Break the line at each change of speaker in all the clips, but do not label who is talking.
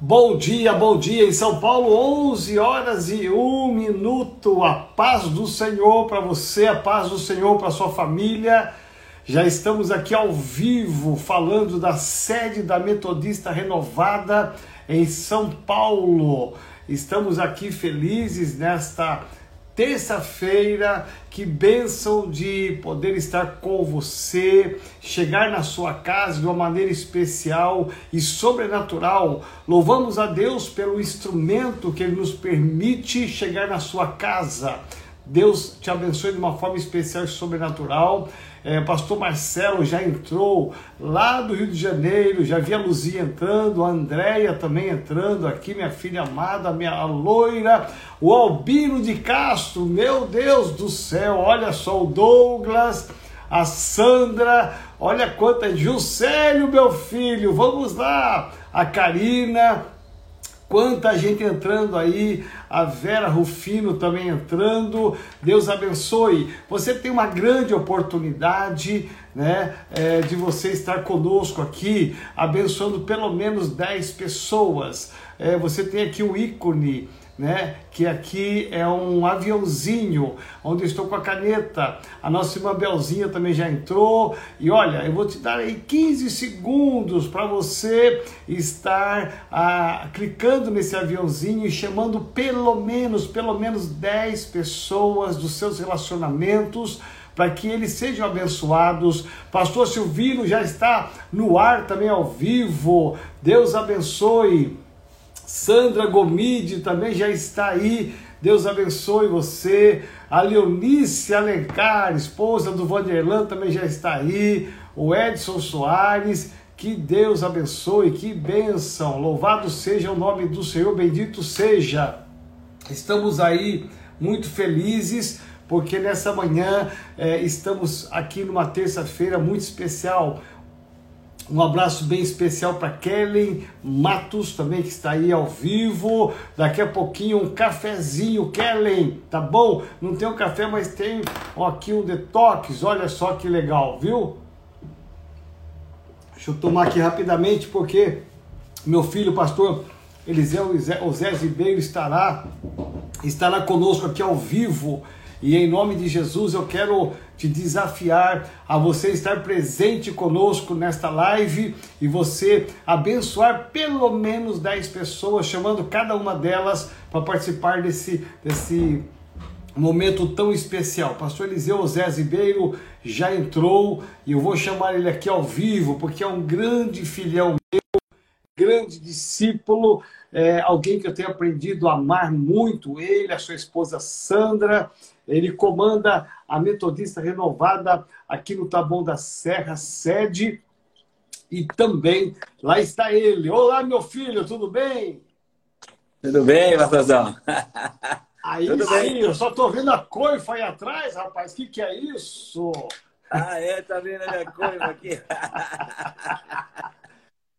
Bom dia, bom dia em São Paulo, 11 horas e 1 minuto. A paz do Senhor para você, a paz do Senhor para sua família. Já estamos aqui ao vivo falando da sede da Metodista Renovada em São Paulo. Estamos aqui felizes nesta terça-feira. Que bênção de poder estar com você, chegar na sua casa de uma maneira especial e sobrenatural. Louvamos a Deus pelo instrumento que Ele nos permite chegar na sua casa. Deus te abençoe de uma forma especial e sobrenatural. É, pastor Marcelo já entrou lá do Rio de Janeiro, já vi a Luzia entrando, a Andréia também entrando aqui, minha filha amada, minha loira, o Albino de Castro, meu Deus do céu, olha só o Douglas, a Sandra, olha quanta, Juscelio, meu filho, vamos lá, a Karina, Quanta gente entrando aí, a Vera Rufino também entrando. Deus abençoe. Você tem uma grande oportunidade né, é, de você estar conosco aqui, abençoando pelo menos 10 pessoas. É, você tem aqui o ícone né? Que aqui é um aviãozinho onde estou com a caneta. A nossa irmã Belzinha também já entrou. E olha, eu vou te dar aí 15 segundos para você estar ah, clicando nesse aviãozinho e chamando pelo menos, pelo menos 10 pessoas dos seus relacionamentos para que eles sejam abençoados. Pastor Silvino já está no ar também ao vivo. Deus abençoe. Sandra Gomide também já está aí. Deus abençoe você. A Leonice Alencar, esposa do Vanderlan, também já está aí. O Edson Soares. Que Deus abençoe, que bênção. Louvado seja o nome do Senhor, bendito seja. Estamos aí muito felizes porque nessa manhã é, estamos aqui numa terça-feira muito especial. Um abraço bem especial para Kellen Matos também que está aí ao vivo. Daqui a pouquinho um cafezinho, Kellen, tá bom? Não tem um café, mas tem aqui um detox. Olha só que legal, viu? Deixa eu tomar aqui rapidamente porque meu filho, pastor Eliseu Osés Ribeiro estará estará conosco aqui ao vivo e em nome de Jesus eu quero te desafiar a você estar presente conosco nesta live e você abençoar pelo menos 10 pessoas, chamando cada uma delas para participar desse, desse momento tão especial. Pastor Eliseu Zé Ribeiro já entrou e eu vou chamar ele aqui ao vivo porque é um grande filhão meu, grande discípulo, é, alguém que eu tenho aprendido a amar muito, ele, a sua esposa Sandra, ele comanda a Metodista Renovada aqui no Taboão da Serra, sede. E também lá está ele. Olá, meu filho, tudo bem?
Tudo bem, pastorzão?
Aí tudo sim, bem? eu só estou vendo a coifa aí atrás, rapaz. O que, que é isso?
Ah, é? Tá vendo a minha coifa aqui?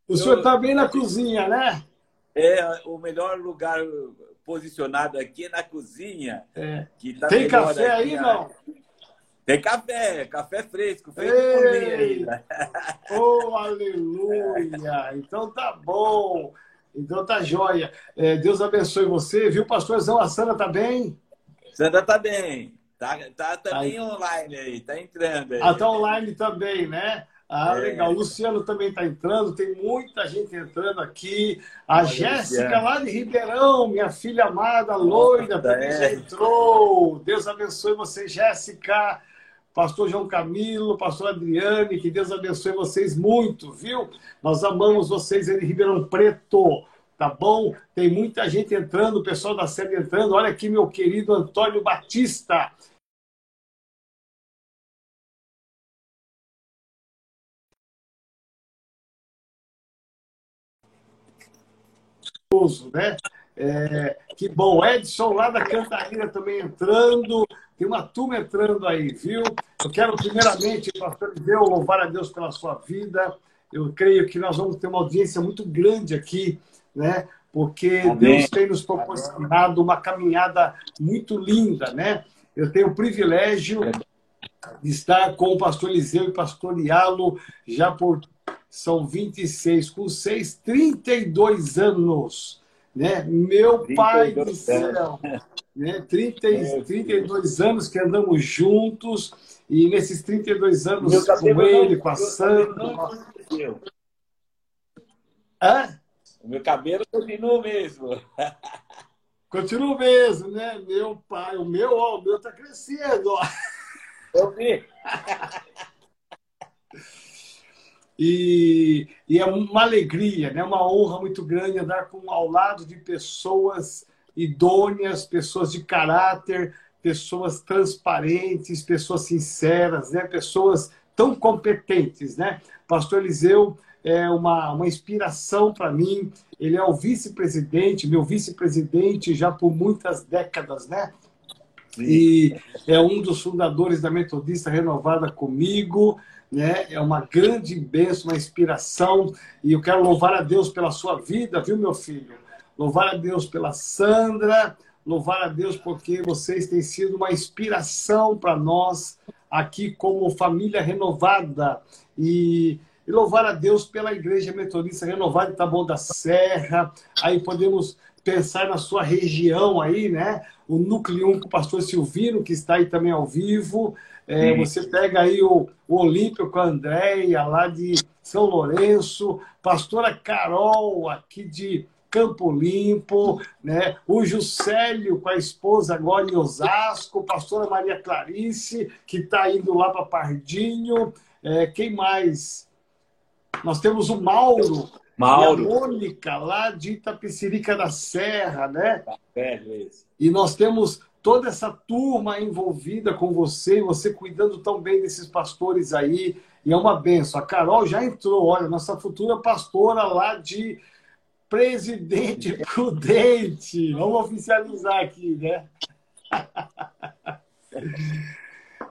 o senhor está bem na cozinha, né?
É, o melhor lugar posicionado aqui na cozinha.
É. Que tá Tem café aí, não?
Tem café, café fresco, feito por mim.
Oh, aleluia! Então tá bom. Então tá jóia. É, Deus abençoe você, viu, pastorzão? A Sandra tá bem?
Sandra tá bem. Tá, tá também aí. online aí, tá entrando aí.
Ah, tá online também, né? Ah, é. legal. O Luciano também está entrando, tem muita gente entrando aqui. A Jéssica, lá de Ribeirão, minha filha amada, loira, também é. já entrou. Deus abençoe você, Jéssica. Pastor João Camilo, Pastor Adriane, que Deus abençoe vocês muito, viu? Nós amamos vocês aí de Ribeirão Preto, tá bom? Tem muita gente entrando, o pessoal da série entrando. Olha aqui, meu querido Antônio Batista. Né? É, que bom, Edson lá da Cantarina também entrando, tem uma turma entrando aí, viu? Eu quero primeiramente, pastor Deus, louvar a Deus pela sua vida. Eu creio que nós vamos ter uma audiência muito grande aqui, né? Porque Amém. Deus tem nos proporcionado uma caminhada muito linda, né? Eu tenho o privilégio de estar com o pastor Eliseu e pastoreá-lo já por são 26 com 6, 32 anos. Né? Meu pai do céu! Né? 30, 32 anos que andamos juntos, e nesses 32 anos com ele, com a Sandra.
Hã? O meu cabelo continua mesmo.
Continua mesmo, né? Meu pai, o meu, ó, o meu tá crescendo, ó.
Eu vi.
E, e, é uma alegria, né? uma honra muito grande andar com, ao lado de pessoas idôneas, pessoas de caráter, pessoas transparentes, pessoas sinceras, né? pessoas tão competentes. Né? Pastor Eliseu é uma, uma inspiração para mim. Ele é o vice-presidente, meu vice-presidente já por muitas décadas, né? E é um dos fundadores da Metodista Renovada comigo, né? É uma grande bênção, uma inspiração. E eu quero louvar a Deus pela sua vida, viu, meu filho? Louvar a Deus pela Sandra, louvar a Deus porque vocês têm sido uma inspiração para nós aqui como família renovada. E e louvar a Deus pela Igreja Metodista Renovada de Taboão da Serra. Aí podemos pensar na sua região aí, né? O núcleo 1 com o pastor Silvino, que está aí também ao vivo. É, você pega aí o, o Olímpio com a Andréia, lá de São Lourenço, pastora Carol, aqui de Campo Limpo, né? o Juscelio com a esposa agora em Osasco, pastora Maria Clarice, que está indo lá para Pardinho. É, quem mais? Nós temos o Mauro,
Mauro.
e a Mônica, lá de Itapecerica da Serra, né?
Velho esse.
E nós temos toda essa turma envolvida com você, você cuidando tão bem desses pastores aí, e é uma benção. A Carol já entrou, olha, nossa futura pastora lá de Presidente Prudente. Vamos oficializar aqui, né?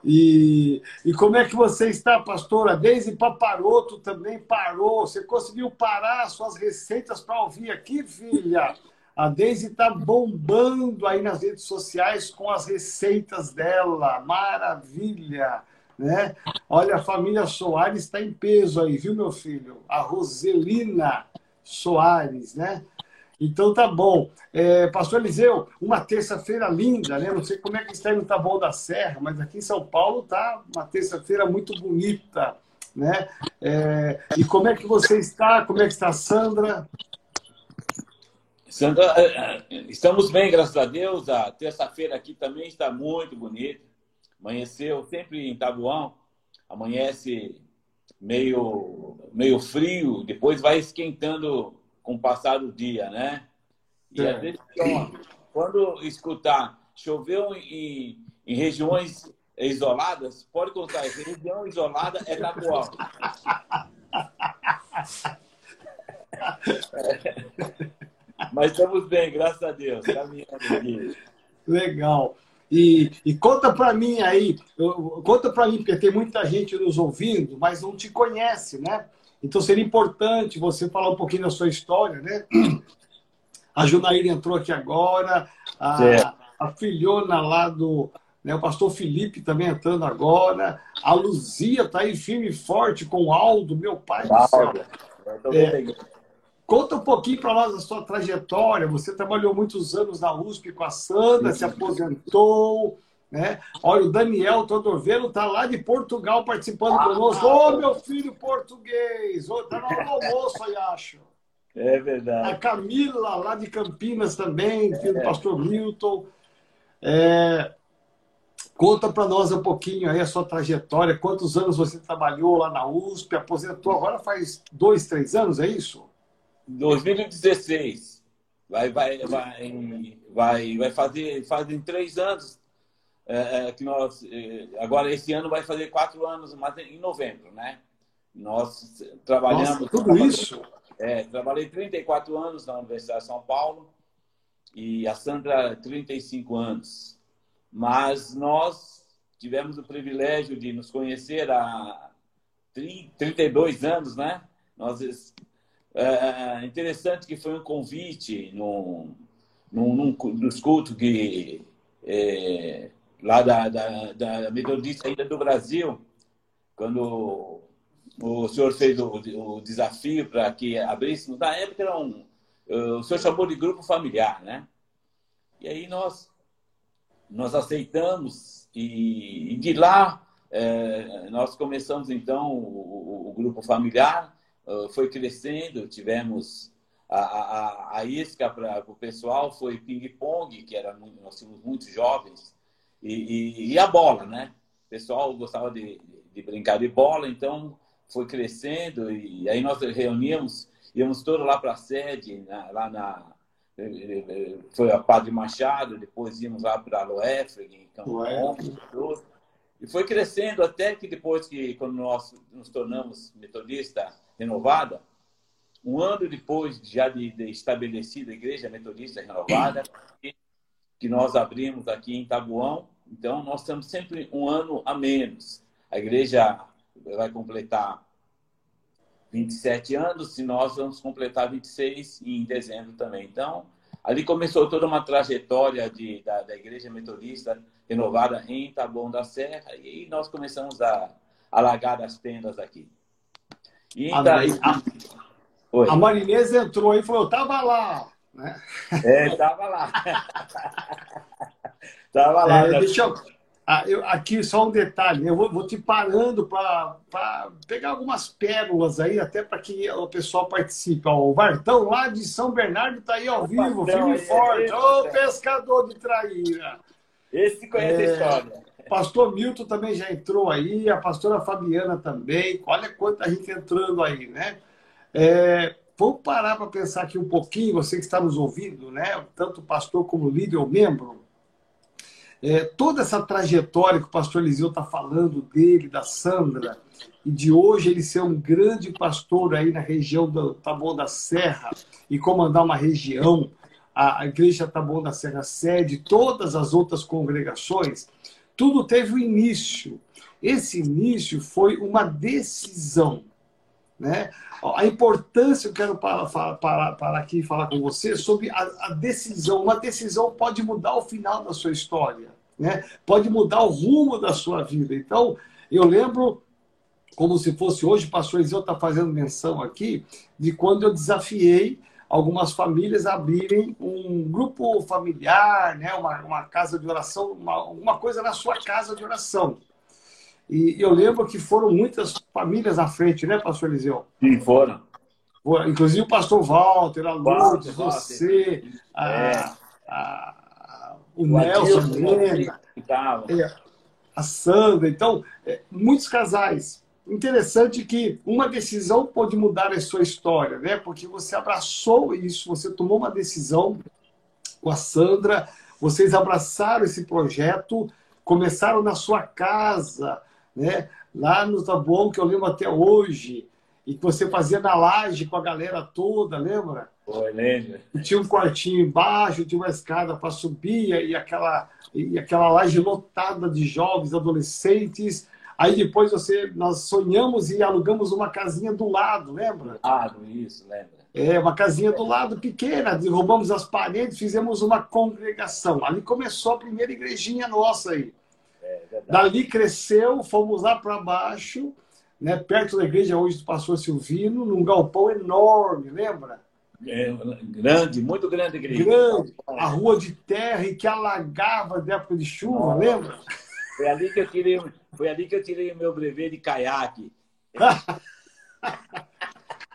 E, e como é que você está, pastora? Deise Paparoto também parou. Você conseguiu parar suas receitas para ouvir aqui, filha? A Deise está bombando aí nas redes sociais com as receitas dela. Maravilha! Né? Olha, a família Soares está em peso aí, viu, meu filho? A Roselina Soares, né? Então tá bom. É, Pastor Eliseu, uma terça-feira linda, né? Não sei como é que está aí no Taboão da Serra, mas aqui em São Paulo tá uma terça-feira muito bonita, né? É, e como é que você está? Como é que está a Sandra?
Sandra, é, é, estamos bem, graças a Deus. A terça-feira aqui também está muito bonita. Amanheceu sempre em Tabuão. Amanhece meio, meio frio, depois vai esquentando com o passar do dia, né? E é. às vezes, quando escutar choveu em, em regiões isoladas, pode contar, região isolada é Taboão. Mas estamos bem, graças a Deus.
Legal. E, e conta para mim aí, conta para mim, porque tem muita gente nos ouvindo, mas não te conhece, né? Então seria importante você falar um pouquinho da sua história, né? A Junaíra entrou aqui agora, a, a filhona lá do. Né, o pastor Felipe também entrando agora, a Luzia está aí firme e forte com o Aldo, meu pai do céu. É, conta um pouquinho para nós da sua trajetória. Você trabalhou muitos anos na USP com a Sandra, se aposentou. Né? Olha, o Daniel Todorvelo está lá de Portugal participando ah, conosco. Ô, oh, meu filho português! Está oh, no almoço aí, acho.
É verdade.
A Camila, lá de Campinas também, filho é. do pastor Milton. É... Conta para nós um pouquinho aí a sua trajetória. Quantos anos você trabalhou lá na USP? Aposentou agora faz dois, três anos, é isso?
2016. Vai, vai, vai, vai, vai fazer fazem três anos é, é, que nós é, agora esse ano vai fazer quatro anos, mas em novembro, né? Nós trabalhamos Nossa,
tudo isso.
É, trabalhei 34 anos na Universidade de São Paulo e a Sandra 35 anos. Mas nós tivemos o privilégio de nos conhecer há 32 anos, né? Nós é interessante que foi um convite num, num, num dos cultos que é, lá da, da, da Metodista ainda do Brasil, quando o senhor fez o, o desafio para que abríssemos. Na época era um, o senhor chamou de grupo familiar, né? E aí nós nós aceitamos e, e de lá é, nós começamos então o, o, grupo familiar, foi crescendo, tivemos a, a, a isca para o pessoal foi ping-pong, que era nós tínhamos muitos jovens, e, e, e, a bola, né? O pessoal gostava de, de brincar de bola, então foi crescendo e aí nós reuníamos, íamos todos lá para a sede, na, lá na foi a Padre Machado, depois íamos lá para a Loefre, em e foi crescendo até que depois que, quando nós nos tornamos metodista renovada, um ano depois já de, de estabelecida a Igreja Metodista Renovada, que nós abrimos aqui em Tabuão, então nós estamos sempre um ano a menos. A igreja vai completar 27 anos e nós vamos completar 26 em dezembro também. Então, ali começou toda uma trajetória de, da, da Igreja Metodista renovada em Taboão da Serra e nós começamos a alagar as tendas aqui.
E a, a, a Marinês entrou e falou, eu estava lá. Né?
É, estava lá. Estava lá.
É, deixa eu ah, eu, aqui só um detalhe, eu vou, vou te parando para pegar algumas pérolas aí, até para que o pessoal participe. Ó, o Vartão lá de São Bernardo está aí ao vivo, firme e forte. Ô, oh, pescador de traíra!
Esse conhece é, a história.
Pastor Milton também já entrou aí, a pastora Fabiana também. Olha quanta gente entrando aí, né? É, vamos parar para pensar aqui um pouquinho, você que está nos ouvindo, né? Tanto pastor como líder ou membro é, toda essa trajetória que o pastor Eliseu está falando dele, da Sandra, e de hoje ele ser um grande pastor aí na região do Taboão da Serra e comandar uma região, a, a Igreja Taboão da Serra sede, todas as outras congregações, tudo teve um início. Esse início foi uma decisão. Né? A importância, eu quero parar, parar, parar aqui e falar com você sobre a, a, decisão. Uma decisão pode mudar o final da sua história, né? pode mudar o rumo da sua vida. Então, eu lembro, como se fosse hoje, o pastor Eliseu está fazendo menção aqui, de quando eu desafiei algumas famílias abrirem um grupo familiar, né? uma, uma casa de oração, uma, uma coisa na sua casa de oração. E eu lembro que foram muitas famílias à frente, né, pastor Eliseu?
Sim, foram.
Inclusive o pastor Walter, a Lourdes, você, é. a, a, o, o Nelson, Helena, é, a Sandra. Então, é, muitos casais. Interessante que uma decisão pode mudar a sua história, né? Porque você abraçou isso, você tomou uma decisão com a Sandra, vocês abraçaram esse projeto, começaram na sua casa, né? Lá no Taboão, que eu lembro até hoje, e que você fazia na laje com a galera toda, lembra?
Foi, lembra.
Tinha um quartinho embaixo, tinha uma escada para subir, e aquela, e aquela laje lotada de jovens, adolescentes. Aí depois você, nós sonhamos e alugamos uma casinha do lado, lembra?
Ah, isso, lembra.
É, uma casinha do lado pequena, derrubamos as paredes, fizemos uma congregação. Ali começou a primeira igrejinha nossa aí. Dali cresceu, fomos lá para baixo, né, perto da igreja hoje do pastor Silvino, num galpão enorme, lembra?
É, grande, muito grande a igreja.
Grande, a rua de terra e que alagava de época de chuva, Nossa. lembra?
Foi ali que eu tirei, foi ali que eu tirei o meu brevet de caiaque.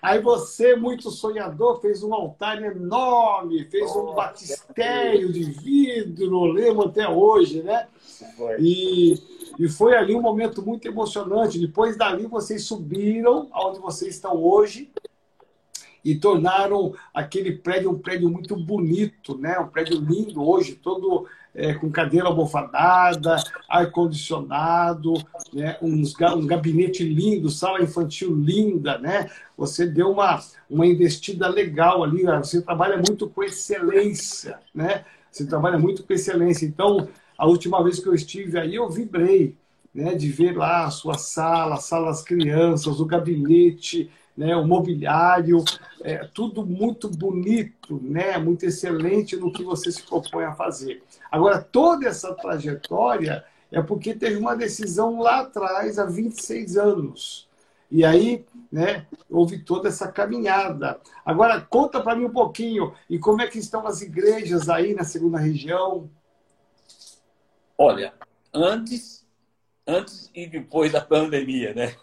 Aí você, muito sonhador, fez um altar enorme, fez oh, um batistério de vidro, lembro até hoje, né? Foi. E, e foi ali um momento muito emocionante. Depois dali, vocês subiram aonde vocês estão hoje e tornaram aquele prédio um prédio muito bonito, né? Um prédio lindo hoje, todo é, com cadeira almofadada, ar-condicionado, né? Uns, um gabinete lindo, sala infantil linda, né? Você deu uma, uma investida legal ali, você trabalha muito com excelência, né? Você trabalha muito com excelência. Então, a última vez que eu estive aí, eu vibrei, né? De ver lá a sua sala, a sala das crianças, o gabinete, né, o mobiliário, é, tudo muito bonito, né, muito excelente no que você se propõe a fazer. Agora, toda essa trajetória é porque teve uma decisão lá atrás, há 26 anos. E aí, né, houve toda essa caminhada. Agora, conta para mim um pouquinho, e como é que estão as igrejas aí na segunda região?
Olha, antes, antes e depois da pandemia, né?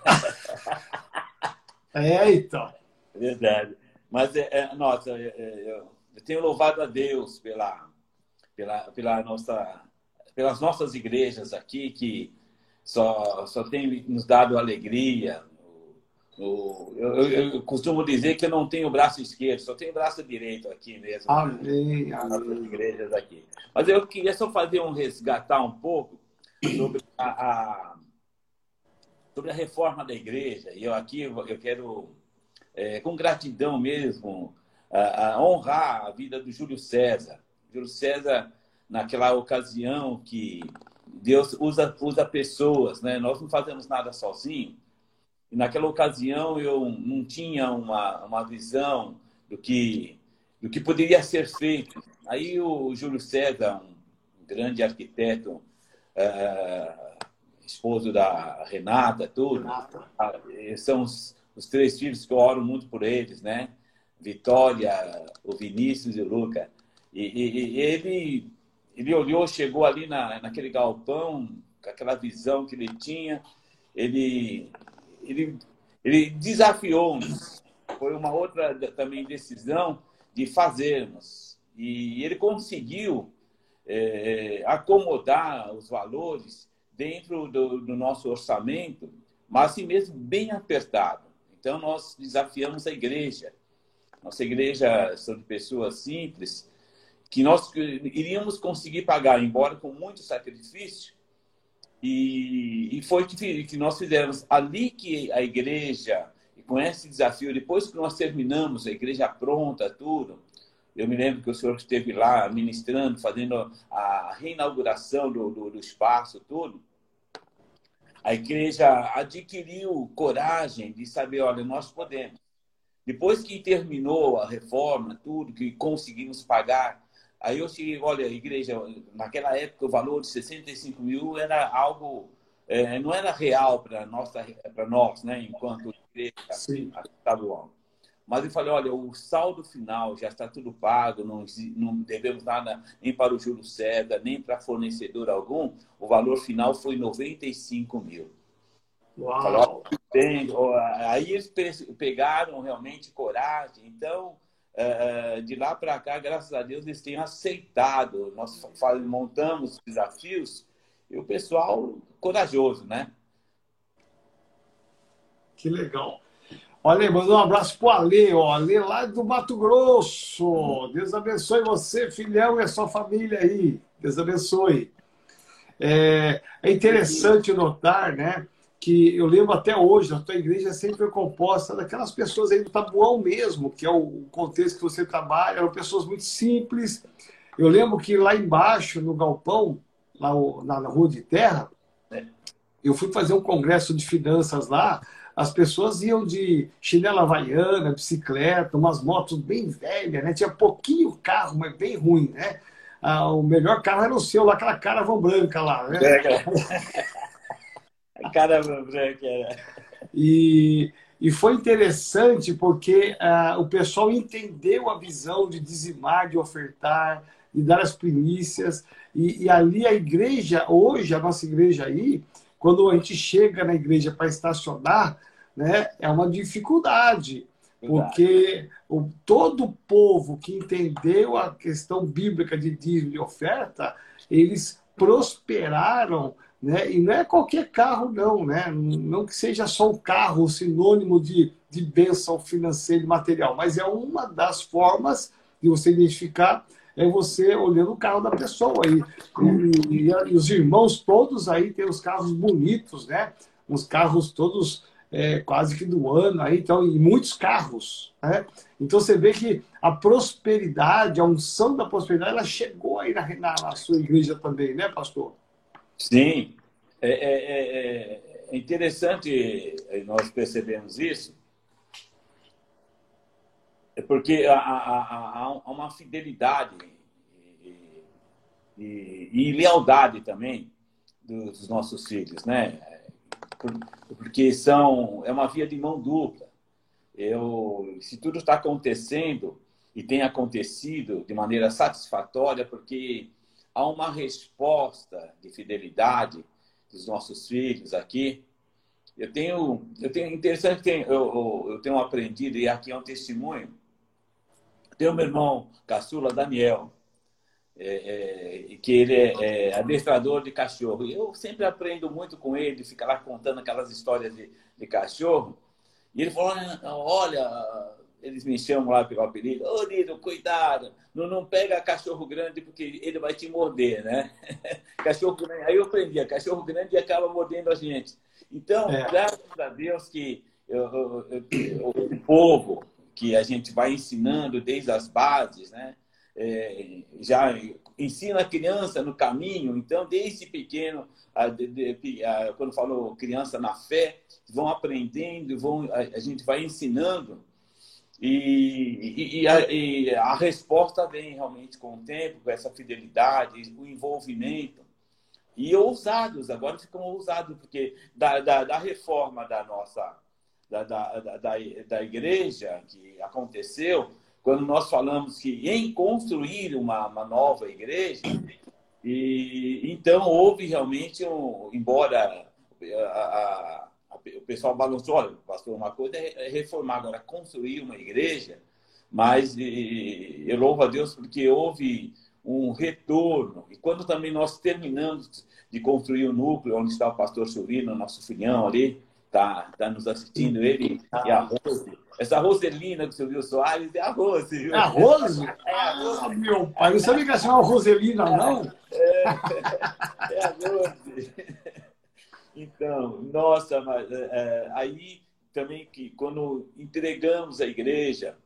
é, então.
Verdade. Mas, é, é nossa, é, é, eu tenho louvado a Deus pela, pela, pela nossa, pelas nossas igrejas aqui, que só, só tem nos dado alegria, eu, eu, eu, costumo dizer que eu não tenho braço esquerdo, só tenho braço direito aqui mesmo.
Amém,
nas amém. igrejas aqui. Mas eu queria só fazer um resgatar um pouco sobre a, a sobre a reforma da igreja. E eu aqui eu quero, é, com gratidão mesmo, a, a honrar a vida do Júlio César. Júlio César, naquela ocasião que Deus usa, usa pessoas, né? Nós não fazemos nada sozinhos. E naquela ocasião eu não tinha uma, uma visão do que, do que poderia ser feito. Aí o Júlio César, um grande arquiteto, é, esposo da Renata, tudo, Renata. Ah, são os, os três filhos que eu oro muito por eles, né? Vitória, o Vinícius e o Luca. E, e, e, ele, ele olhou, chegou ali na, naquele galpão, com aquela visão que ele tinha, ele ele, ele desafiou-nos. Foi uma outra também decisão de fazermos. E ele conseguiu é, acomodar os valores dentro do, do, nosso orçamento, mas assim mesmo bem apertado. Então, nós desafiamos a igreja. Nossa igreja são de pessoas simples, que nós iríamos conseguir pagar, embora com muito sacrifício, e, e foi que, que nós fizemos. Ali que a igreja, com esse desafio, depois que nós terminamos, a igreja pronta, tudo, eu me lembro que o senhor esteve lá ministrando, fazendo a reinauguração do, do, do espaço, tudo. A igreja adquiriu coragem de saber, olha, nós podemos. Depois que terminou a reforma, tudo, que conseguimos pagar Aí eu cheguei, olha, igreja, naquela época o valor de 65 mil era algo, é, não era real para nós, né, enquanto igreja estadual. Mas eu falei, olha, o saldo final já está tudo pago, não, não devemos nada nem para o Júlio César, nem para fornecedor algum. O valor final foi 95 mil.
Uau!
Falei, aí eles pegaram realmente coragem. Então, de lá para cá, graças a Deus, eles têm aceitado. Nós montamos desafios e o pessoal corajoso, né?
Que legal. Olha, manda um abraço pro Ale, ó. Ale lá do Mato Grosso. Deus abençoe você, filhão, e a sua família aí. Deus abençoe. É, é interessante notar, né? Que eu lembro até hoje, a tua igreja é sempre composta daquelas pessoas aí do Tabuão mesmo, que é o contexto que você trabalha, eram pessoas muito simples. Eu lembro que lá embaixo, no galpão, lá na rua de terra, eu fui fazer um congresso de finanças lá, as pessoas iam de chinela havaiana, bicicleta, umas motos bem velhas, né? Tinha pouquinho carro, mas bem ruim, né? Ah, o melhor carro era o seu, lá, aquela caravana branca lá, né? É,
cara branca era.
E, e foi interessante porque uh, o pessoal entendeu a visão de dizimar, de ofertar, de dar as primícias. E, e, ali a igreja, hoje, a nossa igreja aí, quando a gente chega na igreja para estacionar, né, é uma dificuldade. Porque o, todo o povo que entendeu a questão bíblica de dízimo e oferta, eles prosperaram né? E não é qualquer carro, não, né? Não que seja só o carro sinônimo de, de bênção financeira e material, mas é uma das formas de você identificar é você olhando o carro da pessoa aí. E, e, e, os irmãos todos aí têm os carros bonitos, né? Os carros todos é, quase que do ano aí, então, e muitos carros, né? Então você vê que a prosperidade, a unção da prosperidade, ela chegou aí na, na sua igreja também, né, pastor?
Sim, é, é, é, é interessante nós percebemos isso, é porque há, há, há uma fidelidade e, e, e, lealdade também dos nossos filhos, né? porque são é uma via de mão dupla. Eu, se tudo está acontecendo e tem acontecido de maneira satisfatória, porque há uma resposta de fidelidade dos nossos filhos aqui. Eu tenho, eu tenho interessante, eu, eu, eu tenho aprendido e aqui é um testemunho. Tenho meu irmão caçula Daniel, é, é, que ele é, é, adestrador de cachorro. Eu sempre aprendo muito com ele, fica lá contando aquelas histórias de, de cachorro. E ele falou: olha, eles me chamam lá pelo apelido, ô Nino, cuidado, não, não pega cachorro grande porque ele vai te morder, né? cachorro grande, aí eu aprendi, cachorro grande acaba mordendo a gente. Então, é. graças a Deus que o povo que a gente vai ensinando desde as bases, né? É, já ensina a criança no caminho, então desde pequeno, a, a, quando falou criança na fé, vão aprendendo, vão, a, a gente vai ensinando e, e, a, e, a, resposta vem realmente com o tempo, com essa fidelidade, o envolvimento. E ousados, agora ficam ousados, porque da, da, da reforma da nossa da, da, da, da igreja que aconteceu, quando nós falamos que em construir uma, uma nova igreja, e então houve realmente um, embora a, a, o pessoal balançou, olha, pastor, uma coisa é reformar, agora construir uma igreja, mas e, eu louvo a Deus porque houve um retorno. E quando também nós terminamos de construir o núcleo, onde está o pastor Silvino, nosso filhão ali, está tá nos assistindo, ele e a Rose. Essa Roselina que o Silvio Soares é a Rose. Viu?
É a Rose? É a Rose. Ah, meu pai, não sabia que era uma Roselina, não?
É, é a Rose. Então, nossa, mas, é, é, aí também que quando entregamos a igreja,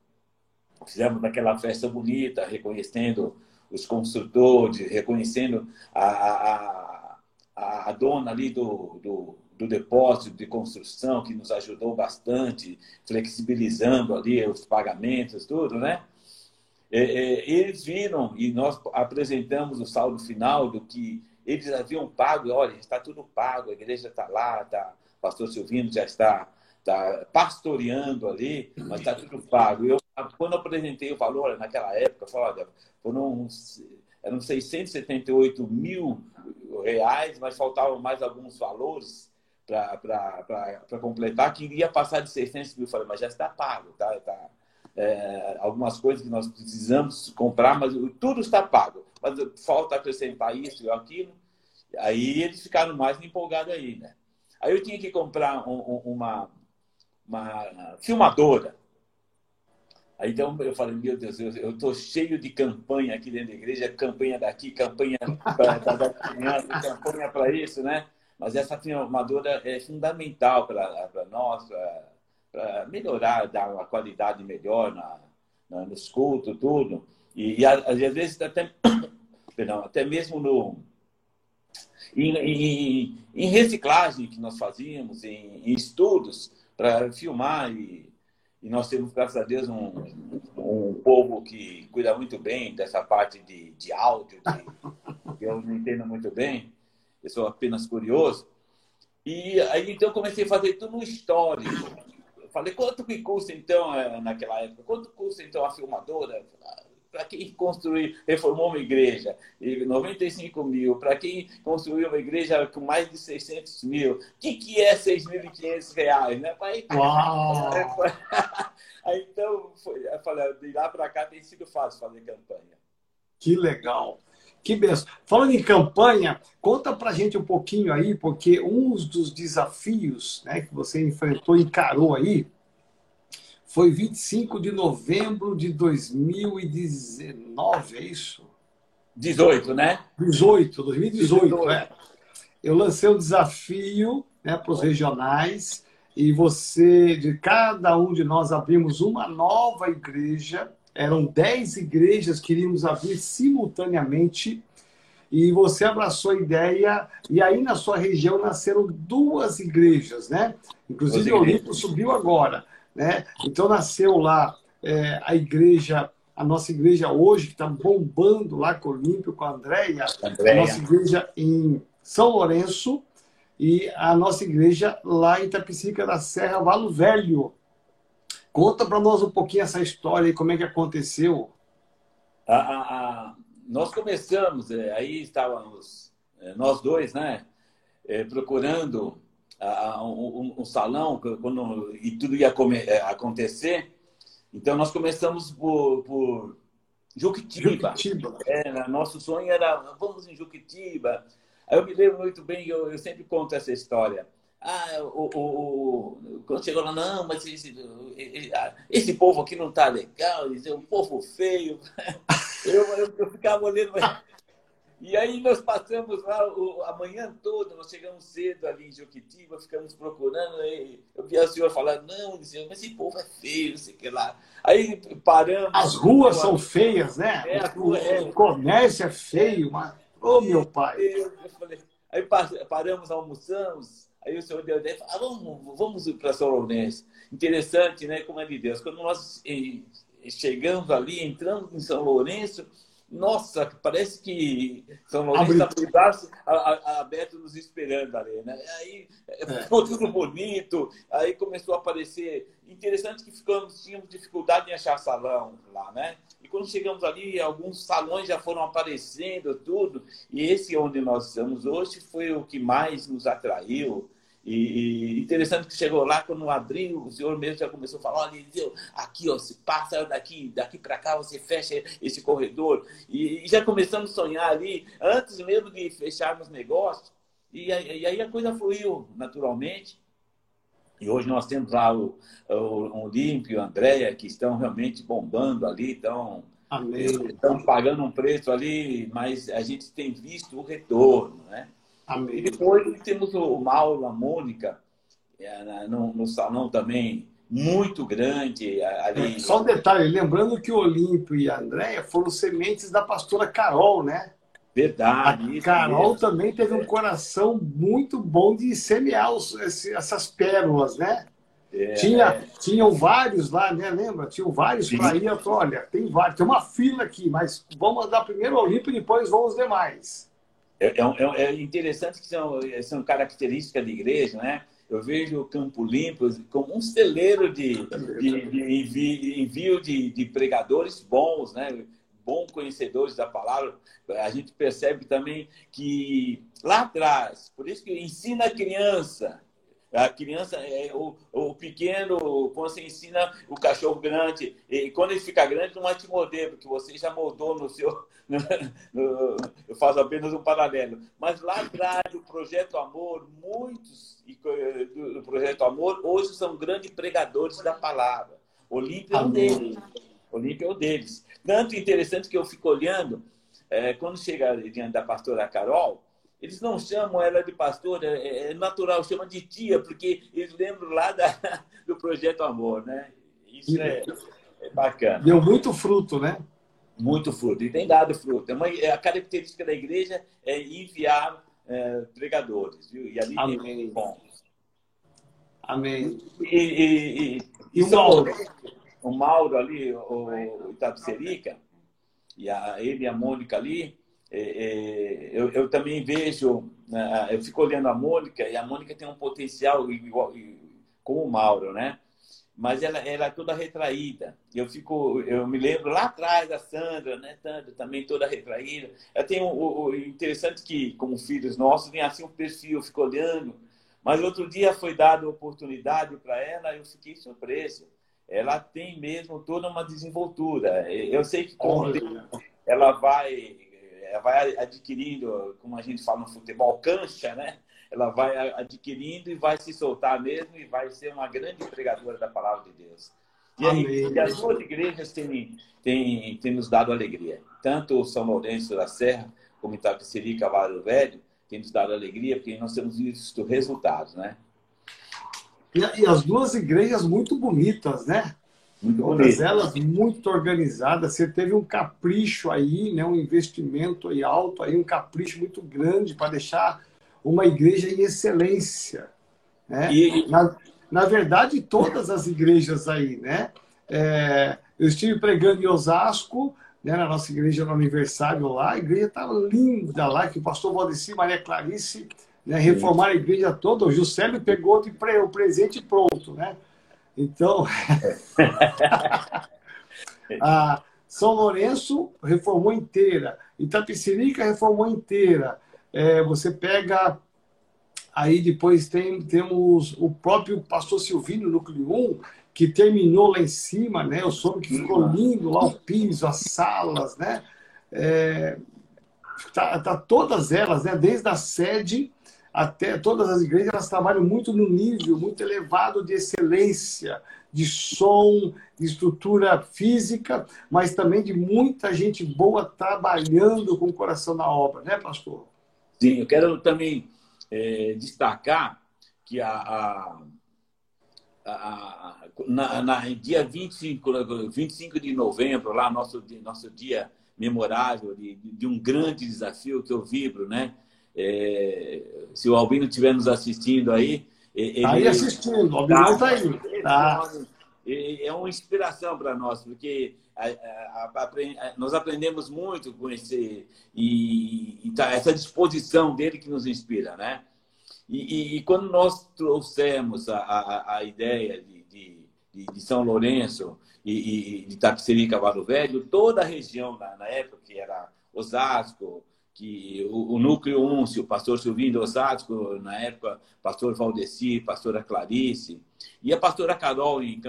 fizemos aquela festa bonita, reconhecendo os construtores, reconhecendo a, a, a, dona ali do, do do depósito de construção, que nos ajudou bastante, flexibilizando ali os pagamentos, tudo, né? É, é, eles viram e nós apresentamos o saldo final do que eles haviam pago. Olha, está tudo pago, a igreja está lá, tá, o pastor Silvino já está, está pastoreando ali, mas está tudo pago. Eu, quando eu apresentei o valor, naquela época, falei, olha, foram eram 678 mil reais, mas faltavam mais alguns valores para completar, que iria passar de 600 mil. Eu falei, mas já está pago, tá? tá é, algumas coisas que nós precisamos comprar, mas tudo está pago. Mas falta acrescentar isso e aquilo. Aí eles ficaram mais empolgados aí, né? Aí eu tinha que comprar um, um, uma, uma filmadora. Aí então eu falei, meu Deus, eu estou cheio de campanha aqui dentro da igreja, campanha daqui, campanha para campanha para isso, né? Mas essa filmadora é fundamental para nós, para melhorar, dar uma qualidade melhor na, na, nos cultos, tudo. E, e às vezes até, perdão, até mesmo no, em, em, em, reciclagem que nós fazíamos, em, em estudos para filmar e, e, nós temos, graças a Deus, um, um povo que cuida muito bem dessa parte de, de áudio, de, que eu não entendo muito bem eu sou apenas curioso. E aí então comecei a fazer tudo no histórico. Eu falei, quanto que custa então eh, naquela época? Quanto custa então a filmadora? Para quem construir, reformou uma igreja, 95 mil. Para quem construiu uma igreja com mais de 600 mil, o que, que é 6.500 reais? Né? Aí,
Uau!
aí então, foi, eu falei, de lá para cá tem sido fácil fazer campanha.
Que legal! Que benção. Falando em campanha, conta pra gente um pouquinho aí, porque um dos desafios né, que você enfrentou, encarou aí, foi 25 de novembro de 2019, é isso?
18, né?
18, 2018, 18. é. Eu lancei o um desafio né, para os regionais e você, de cada um de nós, abrimos uma nova igreja eram dez igrejas que iríamos abrir simultaneamente e você abraçou a ideia e aí na sua região nasceram duas igrejas, né? Inclusive o Olimpo subiu agora, né? Então nasceu lá é, a igreja, a nossa igreja hoje que está bombando lá com o Olímpio, com a Andréia, a nossa igreja em São Lourenço e a nossa igreja lá em Itapicica da Serra, Valo Velho. Conta para nós um pouquinho essa história e como é que aconteceu.
A, a, a, nós começamos, é, aí estávamos é, nós dois, né, é, procurando um, um, salão quando e tudo ia acontecer. Então nós começamos por, por Juquitiba. Juquitiba. É, nosso sonho era vamos em Juquitiba. Aí eu me lembro muito bem, eu, eu sempre conto essa história. Ah, o, o, o, quando chegou lá, não, mas esse, esse povo aqui não tá legal, é um povo feio. Eu, eu, eu ficava olhando, mas e aí nós passamos lá o, a manhã toda, nós chegamos cedo ali em Joquitiba, ficamos procurando, eu vi a senhora falar, não, dizia, mas esse povo é feio, não sei o que lá. Aí paramos.
As ruas são feias, né? É, rua, é. O comércio é feio, mas. Ô oh, meu pai! Eu, eu
falei, aí paramos, almoçamos, aí o senhor deu ideia, falou, ah, vamos, vamos para São Lourenço. Interessante, né? Como é de Deus. Quando nós eh, chegamos ali, entramos em São Lourenço, nossa, parece que São Lourenço está com o braço aberto nos esperando ali, né? Aí é. ficou tudo bonito, aí começou a aparecer. Interessante que ficamos, tínhamos dificuldade em achar salão lá, né? E quando chegamos ali, alguns salões já foram aparecendo, tudo. E esse onde nós estamos hoje foi o que mais nos atraiu. E, e, interessante que chegou lá, quando abriu, o senhor mesmo já começou a falar, olha, aqui, ó, se passa daqui, daqui para cá, você fecha esse corredor. E, e, já começamos a sonhar ali, antes mesmo de fecharmos negócios. E, e aí a coisa fluiu naturalmente. E hoje nós temos lá o, o Olímpio o Andréia, que estão realmente bombando ali, estão, estão pagando um preço ali, mas a gente tem visto o retorno, né? Amém. E depois temos o Mauro, a Mônica, é, no, no salão também, muito grande. Ali.
É, só um detalhe, lembrando que o Olímpio e a Andréia foram sementes da pastora Carol, né?
Verdade.
A Carol mesmo. também teve um coração muito bom de semear os, essas pérolas, né? É, Tinha, é. Tinham vários lá, né? Lembra? Tinham vários para ir. Olha, tem vários, tem uma fila aqui, mas vamos mandar primeiro o Olímpio e depois vão os demais.
É, é, é, é, interessante que são, são características de igreja, né? Eu vejo o Campo Limpo como um celeiro de, de, de envio de, de, pregadores bons, né? bons conhecedores da palavra. A gente percebe também que lá atrás, por isso que ensina a criança, a criança, é, o, o pequeno, quando você ensina o cachorro grande, e quando ele fica grande, não vai te morder, porque você já moldou no seu. No, no, eu faço apenas um paralelo. Mas lá atrás, o Projeto Amor, muitos do, do Projeto Amor hoje são grandes pregadores da palavra. Olímpia é um deles. Olímpia é um deles. Tanto interessante que eu fico olhando, é, quando chega diante da pastora Carol, eles não chamam ela de pastora, é, é natural, chamam de tia, porque eles lembram lá da, do Projeto Amor, né? Isso é, é bacana.
Deu muito fruto, né?
Muito fruto, e tem dado fruto. É uma, é a característica da igreja é enviar é, pregadores, viu? E ali Amém. tem bons.
Amém.
E, e, e, e o Mauro? O Mauro ali, o Itapicerica, e a, ele e a Mônica ali, é, é, eu, eu, também vejo, né, eu fico olhando a Mônica, e a Mônica tem um potencial igual, como o Mauro, né? Mas ela, ela é toda retraída. Eu fico, eu me lembro lá atrás da Sandra, né? Sandra também toda retraída. Ela tem o, interessante que, como filhos nossos, tem assim um perfil, eu fico olhando. Mas outro dia foi dada oportunidade para ela, eu fiquei surpreso. Ela tem mesmo toda uma desenvoltura. Eu sei que com ela vai ela vai adquirindo, como a gente fala no futebol, cancha, né? Ela vai adquirindo e vai se soltar mesmo e vai ser uma grande pregadora da palavra de Deus. E, aí, e as duas igrejas têm, têm, têm nos dado alegria. Tanto o São Lourenço da Serra, como Itapeceri Cavalo Velho, tem nos dado alegria, porque nós temos visto resultados, né?
E, e as duas igrejas muito bonitas, né? Muito Todas elas muito organizadas. Você teve um capricho aí, né? um investimento aí alto, aí, um capricho muito grande para deixar uma igreja em excelência. Né? E... Na, na verdade, todas as igrejas aí, né? É, eu estive pregando em Osasco, né, na nossa igreja no aniversário lá, a igreja está linda lá, que o pastor Valdeci Maria Clarice né? reformar a igreja toda. O Juscelio pegou de pre... o presente pronto, né? Então, São Lourenço reformou inteira, Itapecerica reformou inteira. É, você pega aí depois tem, temos o próprio pastor Silvino Núcleo 1, que terminou lá em cima, né? Eu soube que ficou lindo lá o piso, as salas, né? É, tá, tá todas elas, né? Desde a sede até todas as igrejas, elas trabalham muito no nível muito elevado de excelência, de som, de estrutura física, mas também de muita gente boa trabalhando com o coração na obra, né, pastor?
Sim, eu quero também é, destacar que a, a, a, na, na, dia 25, 25 de novembro, lá nosso, nosso dia memorável de, de um grande desafio que eu vibro, né? É, se o Albino estiver nos assistindo aí.
Ele, aí assistindo, o Albino está aí. Tá.
É uma inspiração para nós, porque a, a, a, nós aprendemos muito com esse e, e tá, essa disposição dele que nos inspira, né? E, e, e quando nós trouxemos a, ideia de, de, de, São Lourenço e, e de Tapiceri Cavalo Velho, toda a região na, na época que era Osasco, que o, o núcleo 1, o pastor Silvinho Osasco, na época, pastor Valdeci, pastora Clarice, e a pastora Carol em,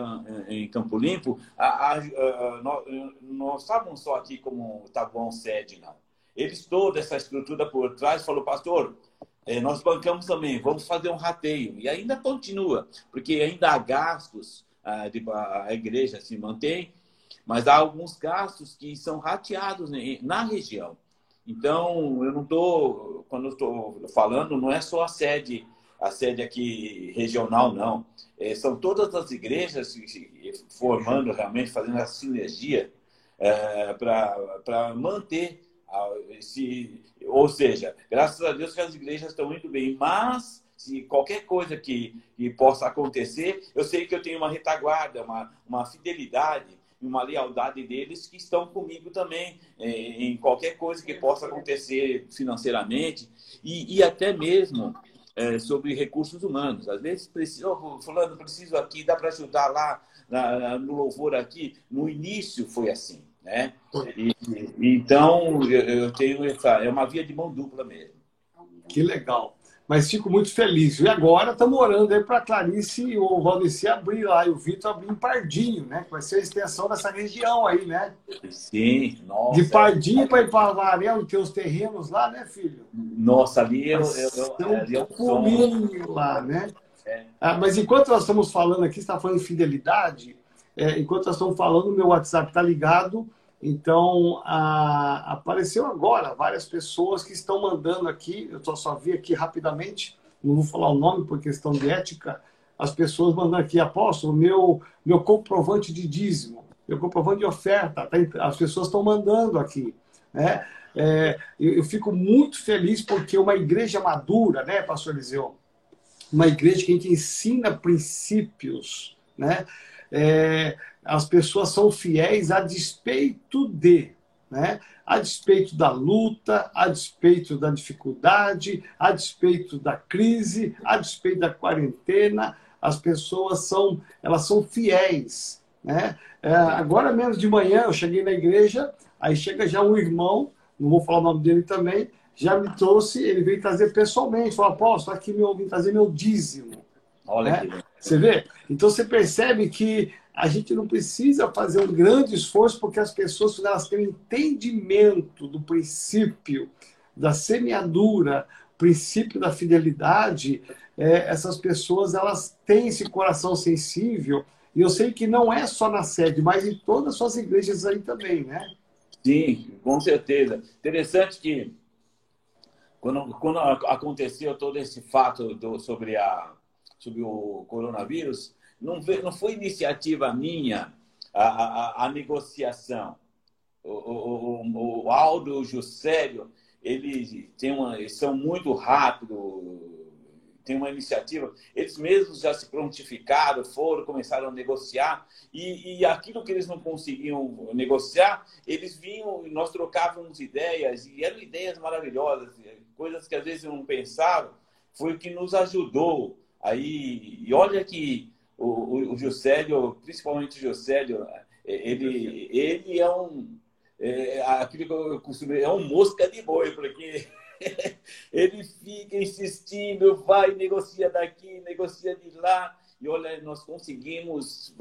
em Campo Limpo, a, a, a, nós, nós estávamos só aqui como Tabuão sede, não. Eles, toda essa estrutura por trás, falou, pastor, é, nós bancamos também, vamos fazer um rateio. E ainda continua, porque ainda há gastos, a, a igreja se mantém, mas há alguns gastos que são rateados na região. Então, eu não estou, quando estou falando, não é só a sede, a sede aqui regional, não. É, são todas as igrejas formando realmente, fazendo a sinergia é, para manter esse. Ou seja, graças a Deus que as igrejas estão indo bem, mas se qualquer coisa que, que possa acontecer, eu sei que eu tenho uma retaguarda, uma, uma fidelidade e uma lealdade deles que estão comigo também é, em qualquer coisa que possa acontecer financeiramente e, e até mesmo é, sobre recursos humanos. Às vezes, preciso, oh, fulano, preciso aqui, dá para ajudar lá na, no louvor aqui. No início foi assim, né? E, então, eu, eu tenho essa... É uma via de mão dupla mesmo.
Que legal mas fico muito feliz. E agora estamos orando aí para Clarice e o Valdeci abrir lá e o Vitor abrir em Pardinho, né? Que vai ser a extensão dessa região aí, né?
Sim,
nossa. De Pardinho para ir para Varel, ter os terrenos lá, né, filho?
Nossa, ali eu, eu, eu,
ali é um pulinho lá, né? É. Ah, mas enquanto nós estamos falando aqui, está falando de fidelidade, é, enquanto nós estamos falando, meu WhatsApp está ligado então, a, apareceu agora várias pessoas que estão mandando aqui, eu só vi aqui rapidamente, não vou falar o nome por questão de ética, as pessoas mandando aqui, apóstolo, meu, meu comprovante de dízimo, meu comprovante de oferta, tá, as pessoas estão mandando aqui. Né? É, eu, eu, fico muito feliz porque uma igreja madura, né, pastor Eliseu? Uma igreja que a gente ensina princípios, né? É, as pessoas são fiéis a despeito de, né? a despeito da luta, a despeito da dificuldade, a despeito da crise, a despeito da quarentena, as pessoas são, elas são fiéis. Né? É, agora mesmo de manhã eu cheguei na igreja, aí chega já um irmão, não vou falar o nome dele também, já me trouxe, ele veio trazer pessoalmente, falou, apóstolo, aqui meu, vim trazer meu dízimo. Olha né? Você vê? Então você percebe que a gente não precisa fazer um grande esforço porque as pessoas, elas têm um entendimento do princípio da semeadura, princípio da fidelidade, é, essas pessoas elas têm esse coração sensível. E eu sei que não é só na sede, mas em todas as suas igrejas aí também, né?
Sim, com certeza. Interessante que quando, quando aconteceu todo esse fato do, sobre, a, sobre o coronavírus, não, não foi iniciativa minha a, a, a negociação. O, o, o, Aldo e o Juscelio, eles, têm uma, são muito rápidos, tem uma iniciativa, eles mesmos já se prontificaram, foram, começaram a negociar, e, e aquilo que eles não conseguiam negociar, eles vinham, nós trocávamos ideias, e eram ideias maravilhosas, coisas que às vezes eu não pensava, foi o que nos ajudou. Aí, e olha que o, o, o Juscelio, principalmente o Juscelio, ele, ele é um. É, aquilo que eu costumo é um mosca de boi, porque ele fica insistindo, vai, negocia daqui, negocia de lá. E olha, nós conseguimos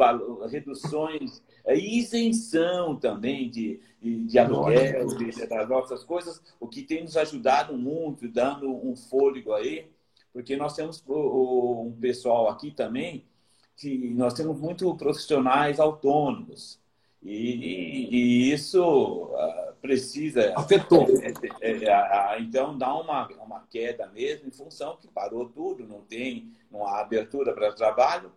reduções, é, isenção também de, de, de aluguel, de, das nossas coisas, o que tem nos ajudado muito, dando um fôlego aí, porque nós temos um pessoal aqui também, que nós temos muito profissionais autônomos. E, e, isso uh, precisa.
Afetou.
É, é, é, então dá uma, uma queda mesmo, em função que parou tudo, não tem não há abertura para trabalho,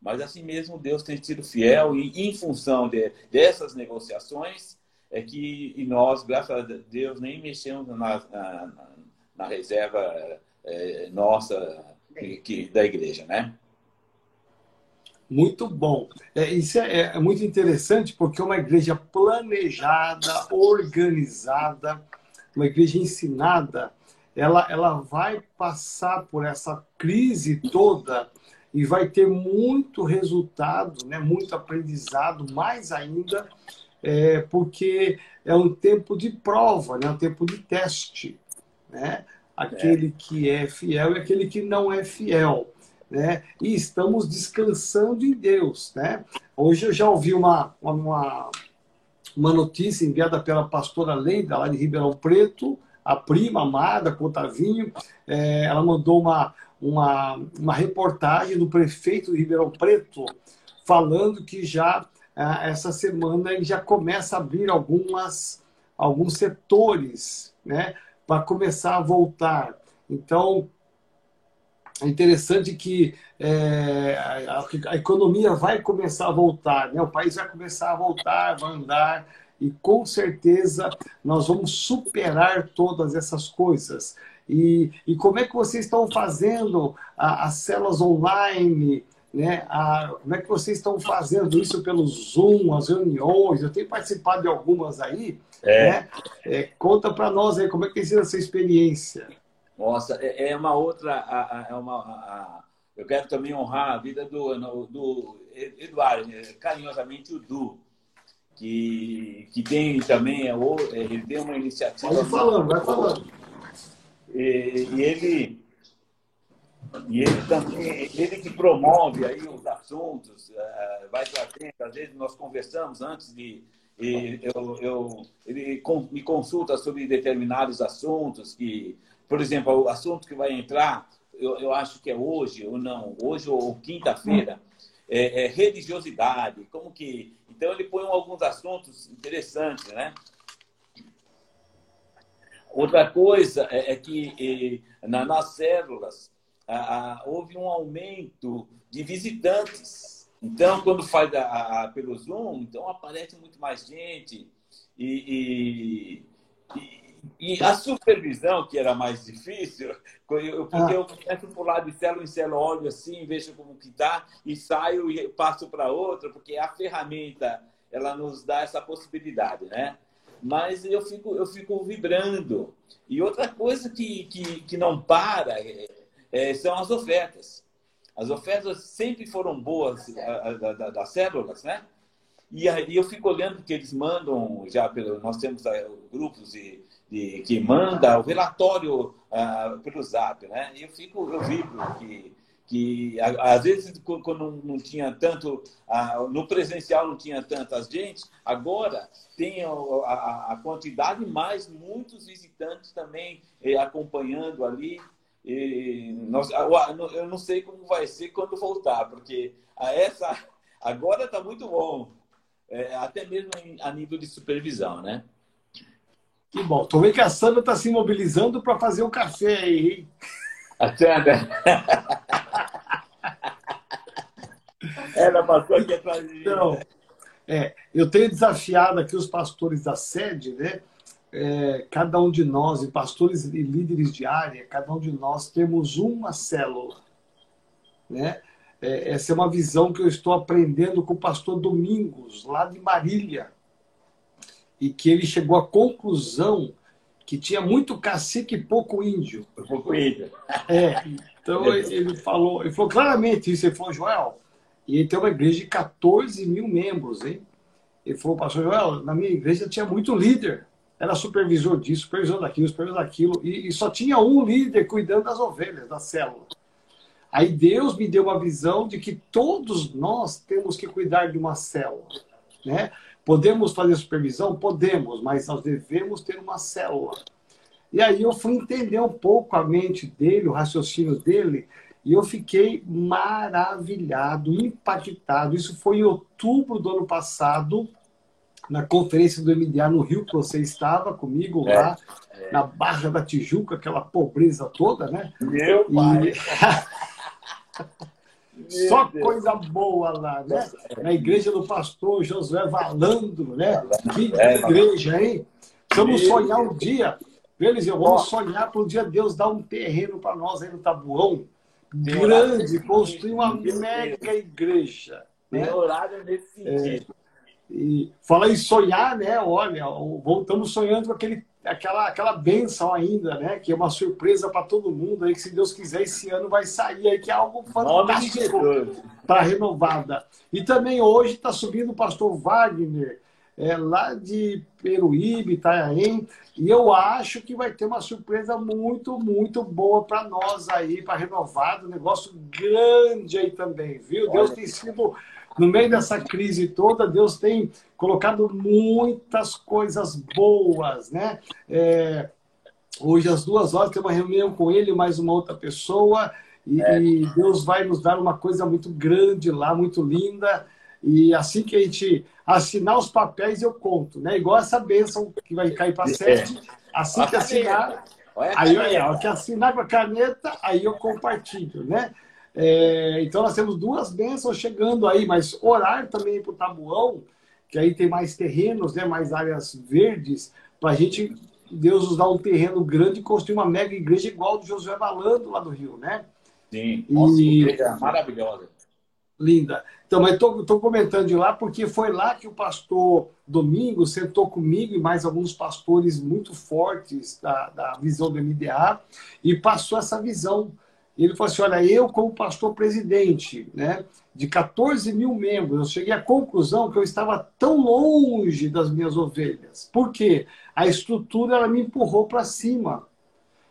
mas assim mesmo Deus tem sido fiel e em função de, dessas negociações é que nós, graças a Deus, nem mexemos na, na, na reserva é, nossa que, da igreja, né?
Muito bom. É, isso é, é, muito interessante porque é uma igreja planejada, organizada, uma igreja ensinada, ela, ela vai passar por essa crise toda e vai ter muito resultado, né, muito aprendizado, mais ainda, é, porque é um tempo de prova, né, um tempo de teste. Né? Aquele é. que é fiel e aquele que não é fiel né? E estamos descansando em Deus, né? Hoje eu já ouvi uma, uma, uma notícia enviada pela pastora Leida, lá de Ribeirão Preto, a prima amada, com Otavinho, é, ela mandou uma, uma, uma reportagem do prefeito de Ribeirão Preto falando que já é, essa semana ele já começa a abrir algumas, alguns setores né, para começar a voltar. Então, é interessante que é, a, a, economia vai começar a voltar, né? o país vai começar a voltar, vai andar, e com certeza nós vamos superar todas essas coisas. E, e como é que vocês estão fazendo a, as células online? Né? A, como é que vocês estão fazendo isso pelo Zoom, as reuniões? Eu tenho participado de algumas aí. É. Né? É, conta para nós aí como é que tem sido essa experiência.
Nossa, é, é uma outra. É uma, eu quero também honrar a vida do, do Eduardo, né, carinhosamente o Du, que, que tem também, é, ele tem uma iniciativa.
Vai falando, vai falando.
E, e, ele. E ele também, ele que promove aí os assuntos, é, vai trazendo, às vezes nós conversamos antes de, eu, eu, ele me consulta sobre determinados assuntos que por exemplo, o assunto que vai entrar, eu, eu acho que é hoje ou não, hoje ou quinta-feira, é, é, religiosidade. Como que. Então, ele põe alguns assuntos interessantes, né? Outra coisa é, é que na, nas células a, a, houve um aumento de visitantes. Então, quando faz a, pelo Zoom, então aparece muito mais gente e, e, e e a supervisão, que era mais difícil, porque ah. eu começo por lado de célula em célula, olho assim, vejo como que está, e saio e passo para outra, porque a ferramenta ela nos dá essa possibilidade, né? Mas eu fico, eu fico vibrando. E outra coisa que, que, que não para é, é, são as ofertas. As ofertas sempre foram boas das células, né? E aí eu fico olhando que eles mandam já pelo nós temos grupos e de, que manda o relatório uh, pelo Zap, né? Eu fico, eu vibro que que às vezes quando não tinha tanto uh, no presencial não tinha tanta gente, agora tem a, quantidade mais muitos visitantes também eh, acompanhando ali. E nós, eu não sei como vai ser quando voltar, porque essa agora está muito bom, é, até mesmo a nível de supervisão, né?
Que bom. Tô vendo que a Sandra está se mobilizando para fazer o um café aí, hein?
A Sandra. Ela passou aqui atrás de.
Então, é, eu tenho desafiado aqui os pastores da sede, né? É, cada um de nós, e pastores e líderes de área, cada um de nós temos uma célula. Né? É, essa é uma visão que eu estou aprendendo com o pastor Domingos, lá de Marília e que ele chegou à conclusão que tinha muito cacique e pouco índio.
Pouco índio.
É, então ele falou, ele falou claramente isso, ele falou, Joel, e ele tem uma igreja de 14 mil membros, hein? Ele falou, pastor Joel, na minha igreja tinha muito líder. Era supervisor disso, supervisor daquilo, supervisor daquilo, e, e só tinha um líder cuidando das ovelhas, da célula. Aí Deus me deu uma visão de que todos nós temos que cuidar de uma célula, né? Podemos fazer supervisão? Podemos, mas nós devemos ter uma célula. E aí eu fui entender um pouco a mente dele, o raciocínio dele, e eu fiquei maravilhado, impactado. Isso foi em outubro do ano passado, na conferência do MDA no Rio, que você estava comigo é, lá, é. na Barra da Tijuca, aquela pobreza toda, né?
Meu pai!
Só coisa boa lá, né? Na igreja do pastor Josué Valandro, né? Que é, igreja, hein? Vamos sonhar um dia, Eliseu, vamos sonhar para um dia Deus dar um terreno para nós aí no Tabuão, grande, construir uma mega igreja.
Né? horário nesse é, sentido. É,
e falar em sonhar, né? Olha, voltamos sonhando com aquele, aquela, aquela benção ainda, né? Que é uma surpresa para todo mundo aí, que se Deus quiser, esse ano vai sair aí, que é algo fantástico para a renovada. E também hoje está subindo o pastor Wagner, é, lá de Peruíbe, Itanhaém, e eu acho que vai ter uma surpresa muito, muito boa para nós aí, para renovado, um negócio grande aí também, viu? Deus tem sido no meio dessa crise toda, Deus tem colocado muitas coisas boas, né? É, hoje, às duas horas, tem uma reunião com ele, mais uma outra pessoa, e, é. e Deus vai nos dar uma coisa muito grande lá, muito linda. E assim que a gente assinar os papéis, eu conto, né? Igual essa bênção que vai cair para sete. Assim que assinar, aí, aí, que assinar com a caneta, aí eu compartilho, né? É, então nós temos duas bênçãos chegando aí, mas orar também para o Tabuão, que aí tem mais terrenos, né, mais áreas verdes, para a gente, Deus nos dar um terreno grande e construir uma mega igreja igual do Josué Balando lá do Rio, né?
Sim, nossa, e... igreja maravilhosa.
Linda. Então, mas estou comentando de lá porque foi lá que o pastor Domingo sentou comigo e mais alguns pastores muito fortes da, da visão do MDA e passou essa visão e ele falou assim: olha, eu, como pastor presidente, né, de 14 mil membros, eu cheguei à conclusão que eu estava tão longe das minhas ovelhas. Por quê? A estrutura ela me empurrou para cima.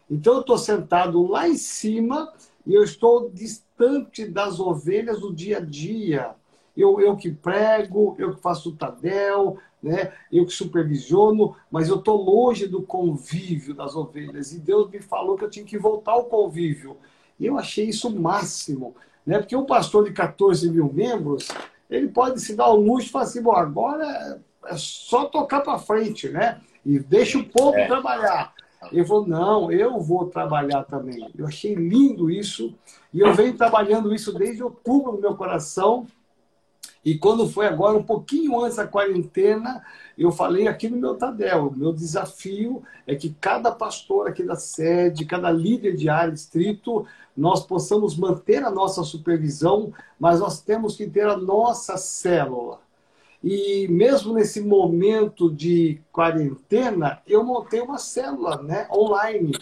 Então, eu estou sentado lá em cima e eu estou distante das ovelhas do dia a dia. Eu, eu que prego, eu que faço o Tadel, né? eu que supervisiono, mas eu estou longe do convívio das ovelhas. E Deus me falou que eu tinha que voltar ao convívio. E eu achei isso o máximo, né? Porque um pastor de 14 mil membros, ele pode se dar o luxo e falar assim, bom, agora é só tocar para frente, né? E deixa o povo é. trabalhar. Ele falou, não, eu vou trabalhar também. Eu achei lindo isso. E eu venho trabalhando isso desde outubro no meu coração. E quando foi agora, um pouquinho antes da quarentena, eu falei aqui no meu Tadel, o meu desafio é que cada pastor aqui da sede, cada líder de área, distrito, nós possamos manter a nossa supervisão, mas nós temos que ter a nossa célula. E mesmo nesse momento de quarentena, eu montei uma célula né, online.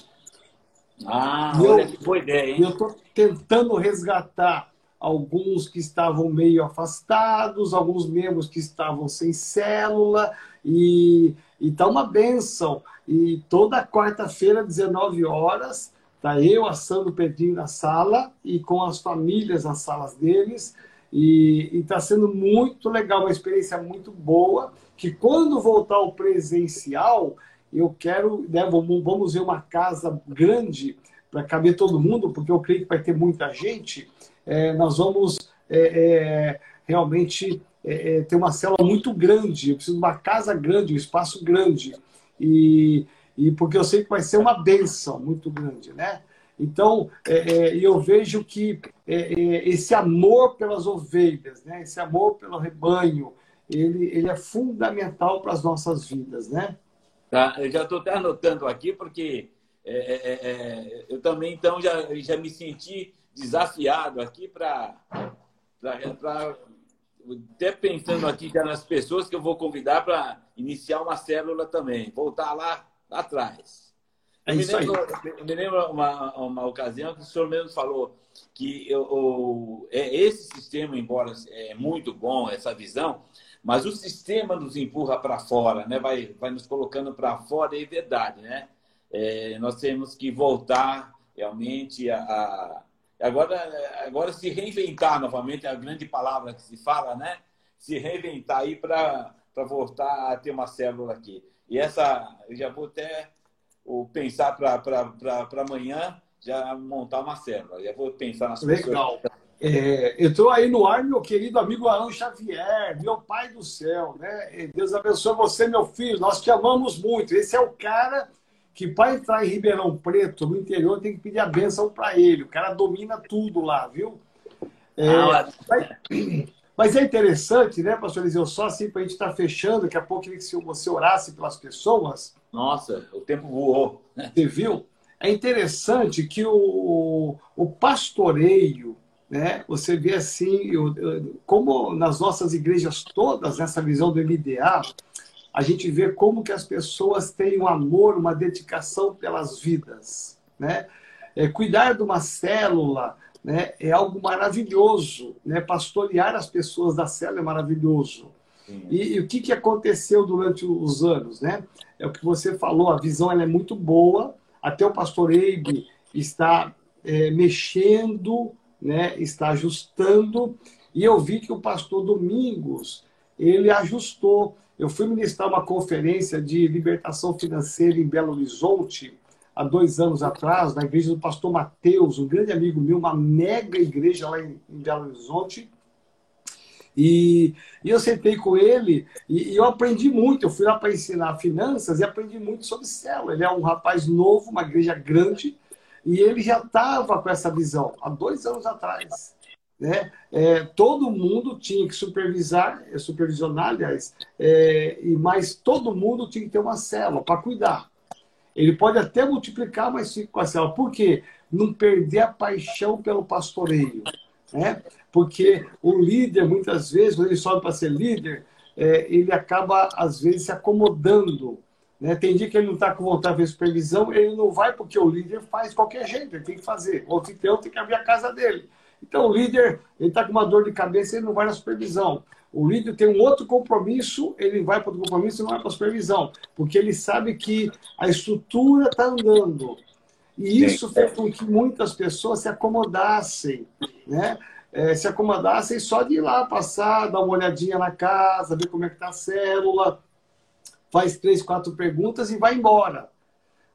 Ah, e olha eu, que boa ideia, hein?
Eu estou tentando resgatar alguns que estavam meio afastados, alguns membros que estavam sem célula, e está uma benção. E toda quarta-feira, 19 horas, Tá eu assando o Pedrinho na sala e com as famílias nas salas deles. E está sendo muito legal, uma experiência muito boa. Que quando voltar ao presencial, eu quero, né, vamos, ver uma casa grande para caber todo mundo, porque eu creio que vai ter muita gente. É, nós vamos é, é, realmente é, é, ter uma célula muito grande. Eu preciso de uma casa grande, um espaço grande. E e porque eu sei que vai ser uma benção muito grande, né? Então, é, é, eu vejo que é, é, esse amor pelas ovelhas, né? esse amor pelo rebanho, ele, ele é fundamental para as nossas vidas, né?
Tá, eu já estou até anotando aqui, porque é, é, eu também, então, já, já me senti desafiado aqui para... Até pensando aqui já nas pessoas que eu vou convidar para iniciar uma célula também. Voltar lá atrás. É eu, me lembro, eu me lembro uma, uma ocasião que o senhor mesmo falou que eu, eu, é, esse sistema, embora é muito bom, essa visão, mas o sistema nos empurra para fora, né? vai, vai nos colocando para fora, é verdade. Né? É, nós temos que voltar realmente a, a, agora, agora se reinventar novamente, é a grande palavra que se fala, né? se reinventar aí para voltar a ter uma célula aqui. E essa, eu já vou até pensar para amanhã, já montar uma célula. Já vou pensar nas
Legal. pessoas. É, eu estou aí no ar, meu querido amigo Arão Xavier, meu pai do céu, né? Deus abençoe você, meu filho. Nós te amamos muito. Esse é o cara que para entrar em Ribeirão Preto, no interior, tem que pedir a benção para ele. O cara domina tudo lá, viu? É, ah, mas, é interessante, né, pastor Eliseu? Só assim para a gente estar tá fechando, daqui a pouco queria que você orasse pelas pessoas.
Nossa, o tempo voou.
Você viu? É interessante que o, o pastoreio, né? Você vê assim, como nas nossas igrejas todas, nessa visão do MDA, a gente vê como que as pessoas têm um amor, uma dedicação pelas vidas, né? É, cuidar de uma célula, né, é algo maravilhoso, né? Pastorear as pessoas da célula é maravilhoso. E, e, o que, que aconteceu durante os anos, né? É o que você falou, a visão ela é muito boa, até o pastor Eibe está é, mexendo, né? Está ajustando, e eu vi que o pastor Domingos, ele ajustou. Eu fui ministrar uma conferência de libertação financeira em Belo Horizonte, há dois anos atrás, na igreja do pastor Mateus, um grande amigo meu, uma mega igreja lá em, em Belo Horizonte. E, e, eu sentei com ele e, e, eu aprendi muito. Eu fui lá para ensinar finanças e aprendi muito sobre célula. Ele é um rapaz novo, uma igreja grande, e ele já estava com essa visão há dois anos atrás. Né? É, todo mundo tinha que supervisar, é, supervisionar, aliás, é, e mas todo mundo tinha que ter uma célula para cuidar. Ele pode até multiplicar, com a célula. Por quê? Não perder a paixão pelo pastoreio. Né? Porque o líder, muitas vezes, quando ele sobe para ser líder, é, ele acaba, às vezes, se acomodando. Né? Tem dia que ele não está com vontade de supervisão, ele não vai porque o líder faz qualquer jeito, ele tem que fazer. O anfitrião tem que abrir a casa dele. Então, o líder, ele está com uma dor de cabeça, ele não vai na supervisão. O líder tem um outro compromisso, ele vai para o compromisso e não vai para a supervisão, porque ele sabe que a estrutura está andando. E isso fez com que muitas pessoas se acomodassem, né? É, se acomodassem só de ir lá passar, dar uma olhadinha na casa, ver como é que está a célula, faz três, quatro perguntas e vai embora,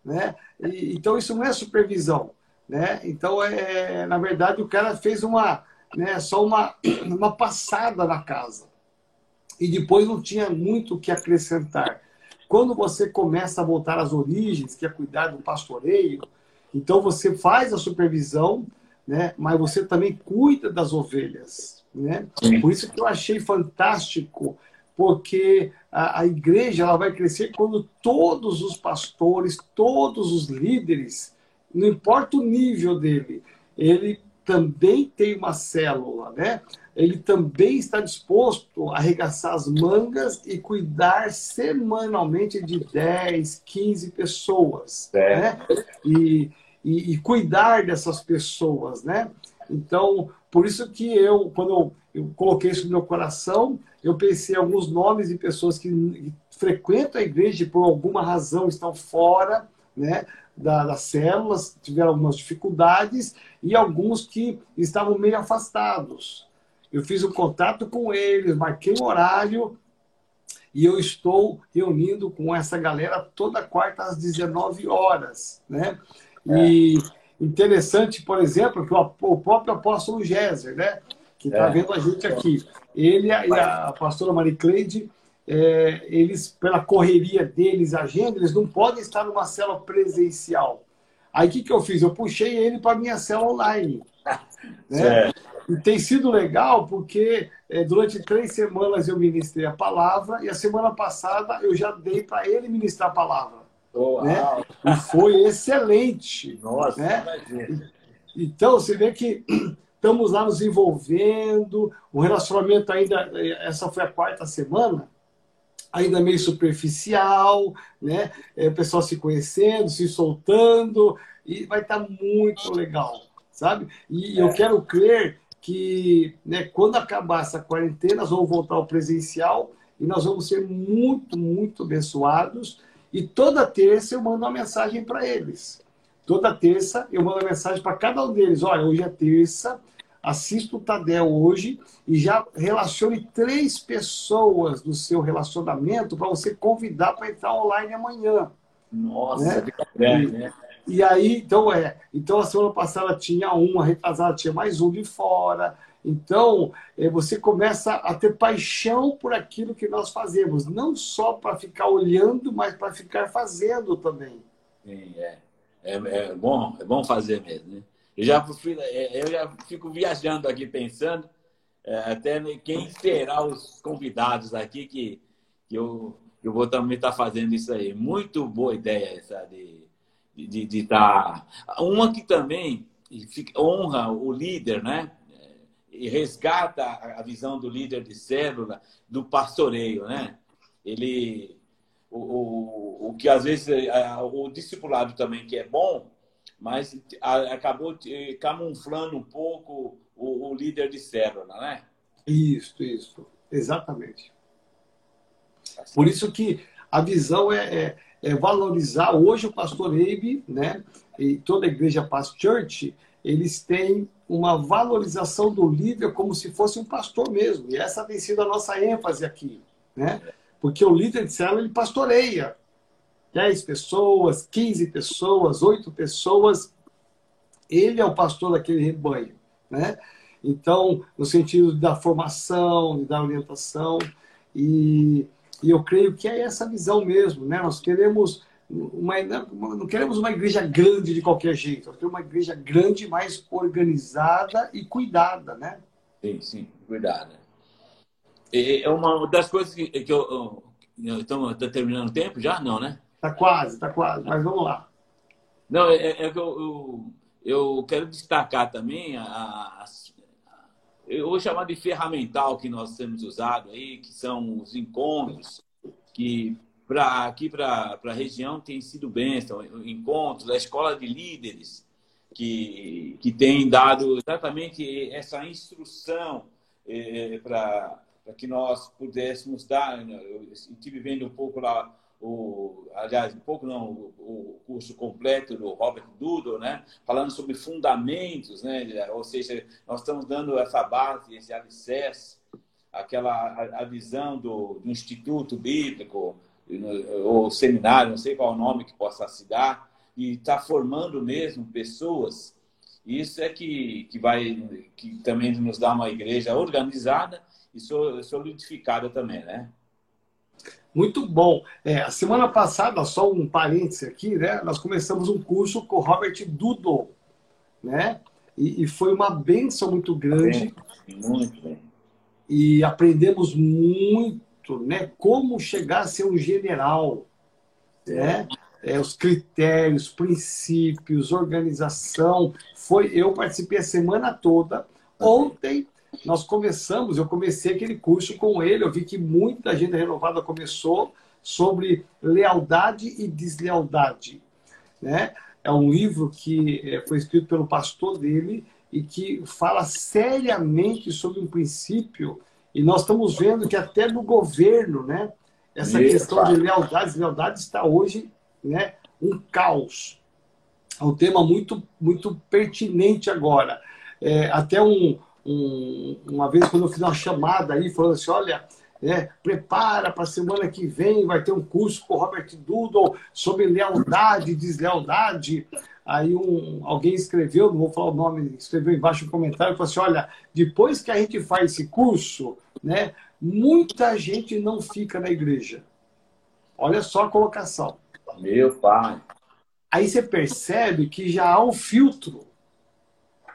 né? E, então isso não é supervisão, né? Então é, na verdade o cara fez uma né, só uma, uma passada na casa. E depois não tinha muito o que acrescentar. Quando você começa a voltar às origens, que é cuidar do pastoreio, então você faz a supervisão, né, mas você também cuida das ovelhas. Né? Por isso que eu achei fantástico, porque a, a igreja ela vai crescer quando todos os pastores, todos os líderes, não importa o nível dele, ele também tem uma célula, né? Ele também está disposto a arregaçar as mangas e cuidar semanalmente de 10, 15 pessoas, é. né? E, e, e, cuidar dessas pessoas, né? Então, por isso que eu, quando eu, eu coloquei isso no meu coração, eu pensei em alguns nomes de pessoas que frequentam a igreja e por alguma razão estão fora, né? da, das células, tiveram algumas dificuldades e alguns que estavam meio afastados. Eu fiz um contato com eles, marquei um horário e eu estou reunindo com essa galera toda quarta às 19 horas, né? E é. interessante, por exemplo, que o, próprio apóstolo Géser, né? Que está é. vendo a gente aqui. Ele e a, a pastora Maricleide é, eles, pela correria deles, agenda, eles não podem estar numa célula presencial. Aí o que, que eu fiz? Eu puxei ele para minha célula online. né? E tem sido legal porque é, durante três semanas eu ministrei a palavra e a semana passada eu já dei para ele ministrar a palavra. Oh, né? E foi excelente. Nossa, né? Então você vê que estamos lá nos envolvendo, o relacionamento ainda, essa foi a quarta semana, ainda meio superficial, né? É, o pessoal se conhecendo, se soltando, e vai estar tá muito legal, sabe? E eu quero crer que né, quando acabar essa quarentena, nós vamos voltar ao presencial e nós vamos ser muito, muito abençoados. E toda terça eu mando uma mensagem para eles. Toda terça eu mando uma mensagem para cada um deles. Olha, hoje é terça, assista o Tadel hoje e já relacione três pessoas do seu relacionamento para você convidar para entrar online amanhã.
Nossa, né? grande, né?
E aí, então é. Então a semana passada tinha um, a retrasada tinha mais um de fora. Então, é, você começa a ter paixão por aquilo que nós fazemos, não só para ficar olhando, mas para ficar fazendo também.
Sim, é. É, é, bom, é bom fazer mesmo. Né? Eu, já fui, é, eu já fico viajando aqui pensando, é, até quem será os convidados aqui que, que eu, eu vou também estar tá fazendo isso aí. Muito boa ideia essa de de estar. Tá... Uma que também honra o líder, né? E resgata a visão do líder de célula, do pastoreio, né? Ele. O, o, o que às vezes o discipulado também que é bom, mas acabou camuflando um pouco o, o líder de célula, né?
Isso, isso, exatamente. Tá Por isso que a visão é, é, é, valorizar. Hoje o pastor Eibe, né, e toda a igreja Past Church, eles têm uma valorização do líder como se fosse um pastor mesmo. E essa tem sido a nossa ênfase aqui, né? Porque o líder de célula ele pastoreia 10 pessoas, 15 pessoas, 8 pessoas. Ele é o pastor daquele rebanho, né? Então, no sentido da formação, da orientação e e eu creio que é essa visão mesmo, né? Nós queremos uma, não queremos uma igreja grande de qualquer jeito, nós queremos uma igreja grande, mais organizada e cuidada, né?
Sim, sim, cuidada. É uma das coisas que, que eu. Estamos terminando o tempo já? Não, né?
Está quase, está quase, mas vamos lá.
Não, é, é que eu, eu, eu, quero destacar também as eu vou chamar de ferramental que nós temos usado aí, que são os encontros, que pra, aqui para a região tem sido bênção, encontros, a escola de líderes, que, que tem dado exatamente essa instrução é, para que nós pudéssemos dar. Né, eu estive vendo um pouco lá o, aliás, um pouco não, o, curso completo do Robert Dudo, né? Falando sobre fundamentos, né? Ou seja, nós estamos dando essa base, esse alicerce, aquela a, a visão do, do, Instituto Bíblico, ou seminário, não sei qual o nome que possa se dar, e está formando mesmo pessoas. Isso é que, que vai, que também nos dá uma igreja organizada e solidificada também, né?
Muito bom. É, a semana passada, só um parêntese aqui, né? Nós começamos um curso com o Robert Dudo, né? E, e foi uma benção muito grande.
Muito bem.
E aprendemos muito, né? Como chegar a ser um general, né? É, os critérios, princípios, organização. Foi, eu participei a semana toda. Ontem nós começamos, eu comecei aquele curso com ele, eu vi que muita gente renovada começou sobre lealdade e deslealdade. Né? É um livro que é, foi escrito pelo pastor dele e que fala seriamente sobre um princípio, e nós estamos vendo que até no governo, né, essa Eita. questão de lealdade e deslealdade está hoje né, um caos. É um tema muito, muito pertinente agora. É, até um, um, uma vez quando eu fiz uma chamada aí, falando assim, olha, é, prepara para a semana que vem, vai ter um curso com o Robert Doodle sobre lealdade e deslealdade. Aí um, alguém escreveu, não vou falar o nome, escreveu embaixo no comentário, falou assim, olha, depois que a gente faz esse curso, né, muita gente não fica na igreja. Olha só a colocação.
Meu pai.
Aí você percebe que já há um filtro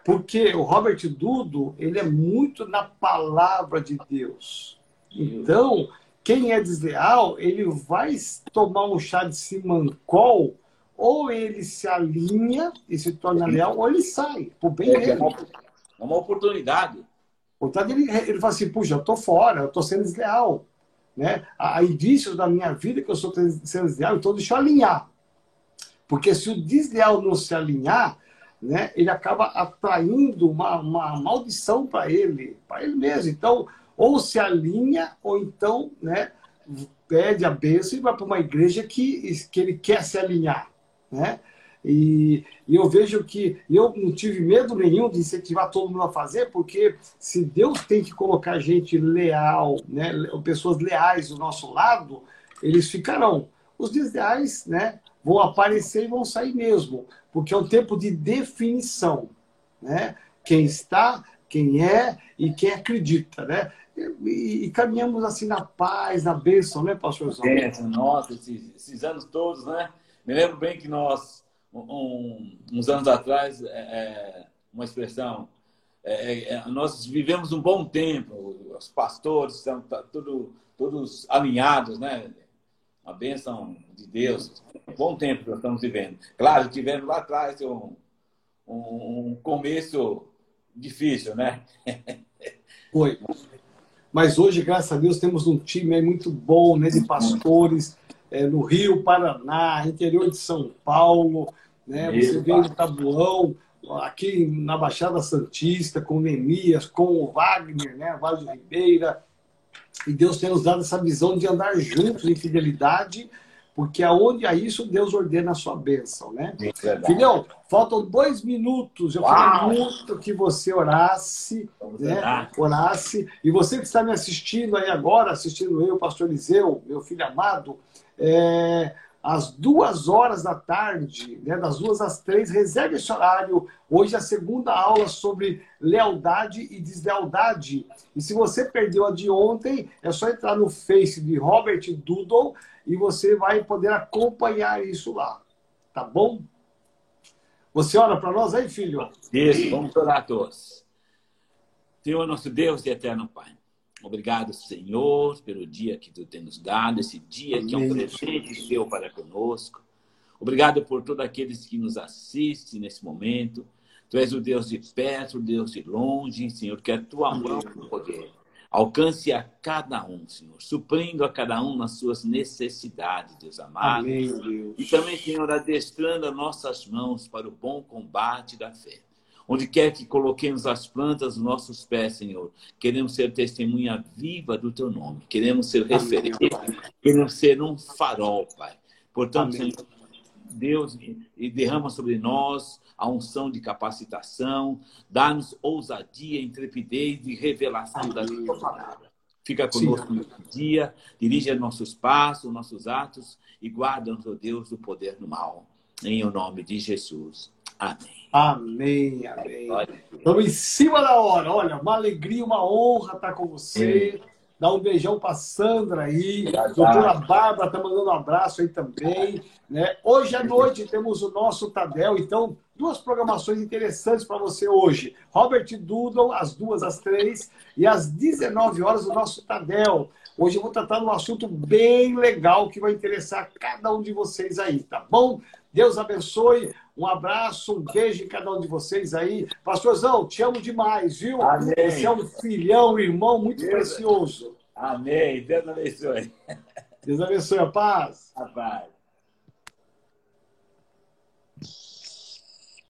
porque o Robert Dudo, ele é muito na palavra de Deus. Então, quem é desleal, ele vai tomar um chá de simancol, ou ele se alinha e se torna leal, ou ele sai, por bem é,
dele. É uma oportunidade.
Portanto, ele, ele fala assim, puxa, eu tô fora, eu tô sendo desleal. né? Há indícios da minha vida que eu sou sendo desleal, então deixa eu alinhar. Porque se o desleal não se alinhar, né, ele acaba atraindo uma, uma maldição para ele, para ele mesmo. Então, ou se alinha, ou então né, pede a bênção e vai para uma igreja que, que ele quer se alinhar. Né? E, e, eu vejo que eu não tive medo nenhum de incentivar todo mundo a fazer, porque se Deus tem que colocar gente leal, né, pessoas leais do nosso lado, eles ficarão. Os desleais né, vão aparecer e vão sair mesmo, porque é um tempo de definição. Né? Quem está, quem é e quem acredita. Né? E, e caminhamos assim na paz, na bênção, né, pastor?
É, nossa, esses, esses anos todos, né? Me lembro bem que nós um, uns anos atrás, é, é uma expressão, é, é, é, nós vivemos um bom tempo, os pastores estão tá, tudo, todos alinhados, né? A bênção de Deus, um bom tempo que nós estamos vivendo. Claro, tivemos lá atrás um, um, um começo difícil, né?
Foi. Mas hoje, graças a Deus, temos um time muito bom, né, de pastores, é, no Rio, Paraná, interior de São Paulo, né? Você vê no Tabuão, aqui na Baixada Santista, com Neemias, com o Wagner, né? Vale de Ribeira. E Deus tem nos dado essa visão de andar juntos em fidelidade, porque aonde há isso, Deus ordena a sua bênção, né? É Filhão, faltam dois minutos. Eu queria muito que você orasse, né? Orasse. E você que está me assistindo aí agora, assistindo eu, pastor Eliseu, meu filho amado, é, às duas horas da tarde, né, das duas às três, reserve esse horário. Hoje é a segunda aula sobre lealdade e deslealdade. E se você perdeu a de ontem, é só entrar no Face de Robert Doodle e você vai poder acompanhar isso lá. Tá bom? Você ora para nós aí, filho?
Isso, vamos orar todos. Senhor, nosso Deus e eterno Pai. Obrigado, Senhor, pelo dia que tu tens nos dado, esse dia Amém. que é um presente teu para conosco. Obrigado por todos aqueles que nos assistem nesse momento. Tu és o Deus de perto, o Deus de longe, Senhor, que a tua mão poder alcance a cada um, Senhor, suprindo a cada um nas suas necessidades, Deus amado. Amém, Deus. E também, Senhor, adestrando as nossas mãos para o bom combate da fé. Onde quer que coloquemos as plantas dos nossos pés, Senhor, queremos ser testemunha viva do Teu nome. Queremos ser referência. Queremos ser um farol, Pai. Portanto, Amém. Senhor, Deus, e derrama sobre nós a unção de capacitação, dá-nos ousadia, intrepidez e revelação Amém. da Tua palavra. Fica conosco Sim. nesse dia, dirige nossos passos, nossos atos e guarda-nos, ó Deus, do poder do mal. Em o nome de Jesus. Amém.
Amém, amém. Estamos em cima da hora. Olha, uma alegria, uma honra estar com você. Sim. Dá um beijão para Sandra aí. Doutora Bárbara está mandando um abraço aí também. Né? Hoje à noite temos o nosso Tadel. Então, duas programações interessantes para você hoje. Robert Doodle, às duas, às três. E às 19 horas, o nosso Tadel. Hoje eu vou tratar de um assunto bem legal que vai interessar cada um de vocês aí, tá bom? Deus abençoe. Um abraço, um beijo em cada um de vocês aí. Pastorzão, te amo demais, viu? Amém. Você é um filhão, um irmão muito Deus, precioso.
Amém. Deus abençoe.
Deus abençoe a paz.
A paz.